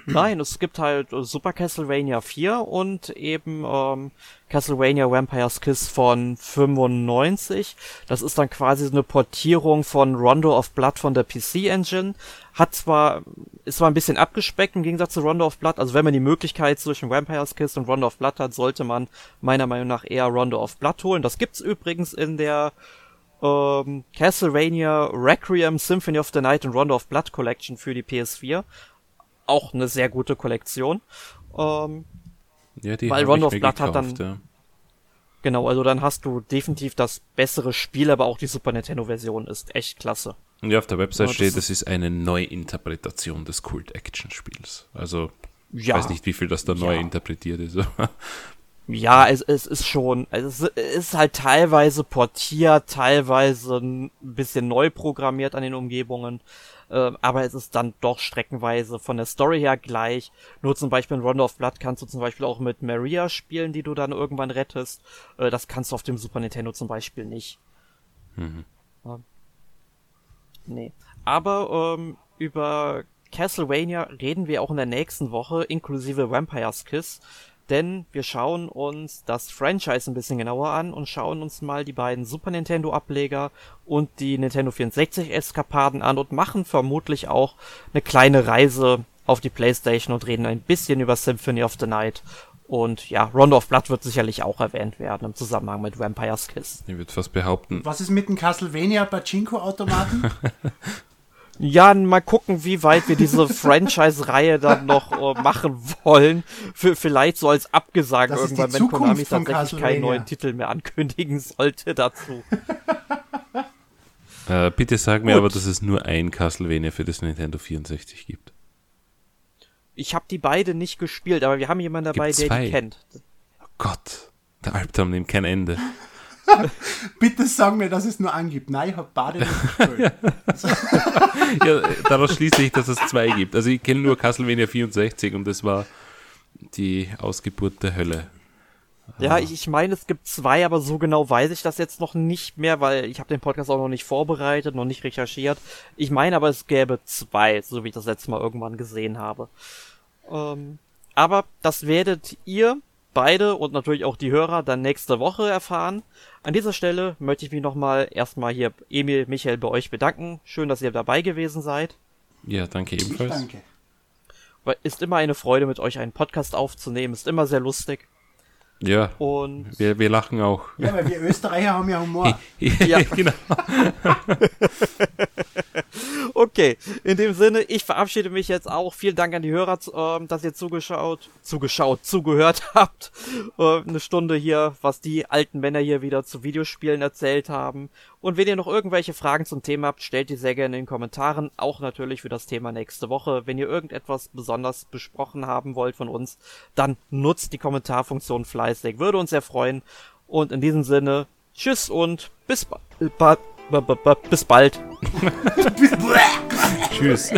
Nein, es gibt halt äh, Super Castlevania 4 und eben ähm, Castlevania Vampire's Kiss von 95. Das ist dann quasi eine Portierung von Rondo of Blood von der PC Engine. Hat zwar, ist zwar ein bisschen abgespeckt im Gegensatz zu Rondo of Blood. Also wenn man die Möglichkeit zwischen Vampire's Kiss und Rondo of Blood hat, sollte man meiner Meinung nach eher Rondo of Blood holen. Das gibt's übrigens in der ähm, Castlevania Requiem Symphony of the Night und Rondo of Blood Collection für die PS4 auch eine sehr gute Kollektion. Ähm, ja, die weil Rondo of Blood gekauft, hat dann. Ja. Genau, also dann hast du definitiv das bessere Spiel, aber auch die Super Nintendo-Version ist echt klasse. Ja, auf der Website ja, steht, es ist eine Neuinterpretation des Kult-Action-Spiels. Also, ich ja, weiß nicht, wie viel das da neu interpretiert ist. ja, es, es ist schon, es ist halt teilweise portiert, teilweise ein bisschen neu programmiert an den Umgebungen äh, aber es ist dann doch streckenweise von der Story her gleich. Nur zum Beispiel in Rondo of Blood kannst du zum Beispiel auch mit Maria spielen, die du dann irgendwann rettest. Äh, das kannst du auf dem Super Nintendo zum Beispiel nicht. Mhm. Ja. Nee. Aber ähm, über Castlevania reden wir auch in der nächsten Woche, inklusive Vampire's Kiss denn wir schauen uns das Franchise ein bisschen genauer an und schauen uns mal die beiden Super Nintendo Ableger und die Nintendo 64 Eskapaden an und machen vermutlich auch eine kleine Reise auf die Playstation und reden ein bisschen über Symphony of the Night und ja, Rondo of Blood wird sicherlich auch erwähnt werden im Zusammenhang mit Vampire's Kiss. Ich würde fast behaupten. Was ist mit dem Castlevania Pachinko-Automaten? Ja, mal gucken, wie weit wir diese Franchise-Reihe dann noch äh, machen wollen. Für, vielleicht so als abgesagt irgendwann, wenn Konami tatsächlich keinen neuen Titel mehr ankündigen sollte dazu. Äh, bitte sag mir Gut. aber, dass es nur ein Castlevania für das Nintendo 64 gibt. Ich habe die beide nicht gespielt, aber wir haben jemanden dabei, der die kennt. Oh Gott, der Albtraum nimmt kein Ende. Bitte sag mir, dass es nur angibt. Nein, ich habe beide nicht gespielt. ja, daraus schließe ich, dass es zwei gibt. Also ich kenne nur Castlevania 64 und das war die Ausgeburt der Hölle. Ja, ich, ich meine, es gibt zwei, aber so genau weiß ich das jetzt noch nicht mehr, weil ich habe den Podcast auch noch nicht vorbereitet, noch nicht recherchiert. Ich meine aber, es gäbe zwei, so wie ich das letzte Mal irgendwann gesehen habe. Ähm, aber das werdet ihr beide und natürlich auch die Hörer dann nächste Woche erfahren. An dieser Stelle möchte ich mich nochmal erstmal hier, Emil, Michael, bei euch bedanken. Schön, dass ihr dabei gewesen seid. Ja, danke ebenfalls. Danke. Ist immer eine Freude, mit euch einen Podcast aufzunehmen. Ist immer sehr lustig. Ja. Und wir, wir lachen auch. Ja, weil wir Österreicher haben ja Humor. ja, genau. okay, in dem Sinne, ich verabschiede mich jetzt auch. Vielen Dank an die Hörer, ähm, dass ihr zugeschaut, zugeschaut, zugehört habt. Äh, eine Stunde hier, was die alten Männer hier wieder zu Videospielen erzählt haben. Und wenn ihr noch irgendwelche Fragen zum Thema habt, stellt die sehr gerne in den Kommentaren. Auch natürlich für das Thema nächste Woche. Wenn ihr irgendetwas besonders besprochen haben wollt von uns, dann nutzt die Kommentarfunktion fleißig. Würde uns sehr freuen. Und in diesem Sinne, tschüss und bis, ba ba ba bis bald. Tschüss.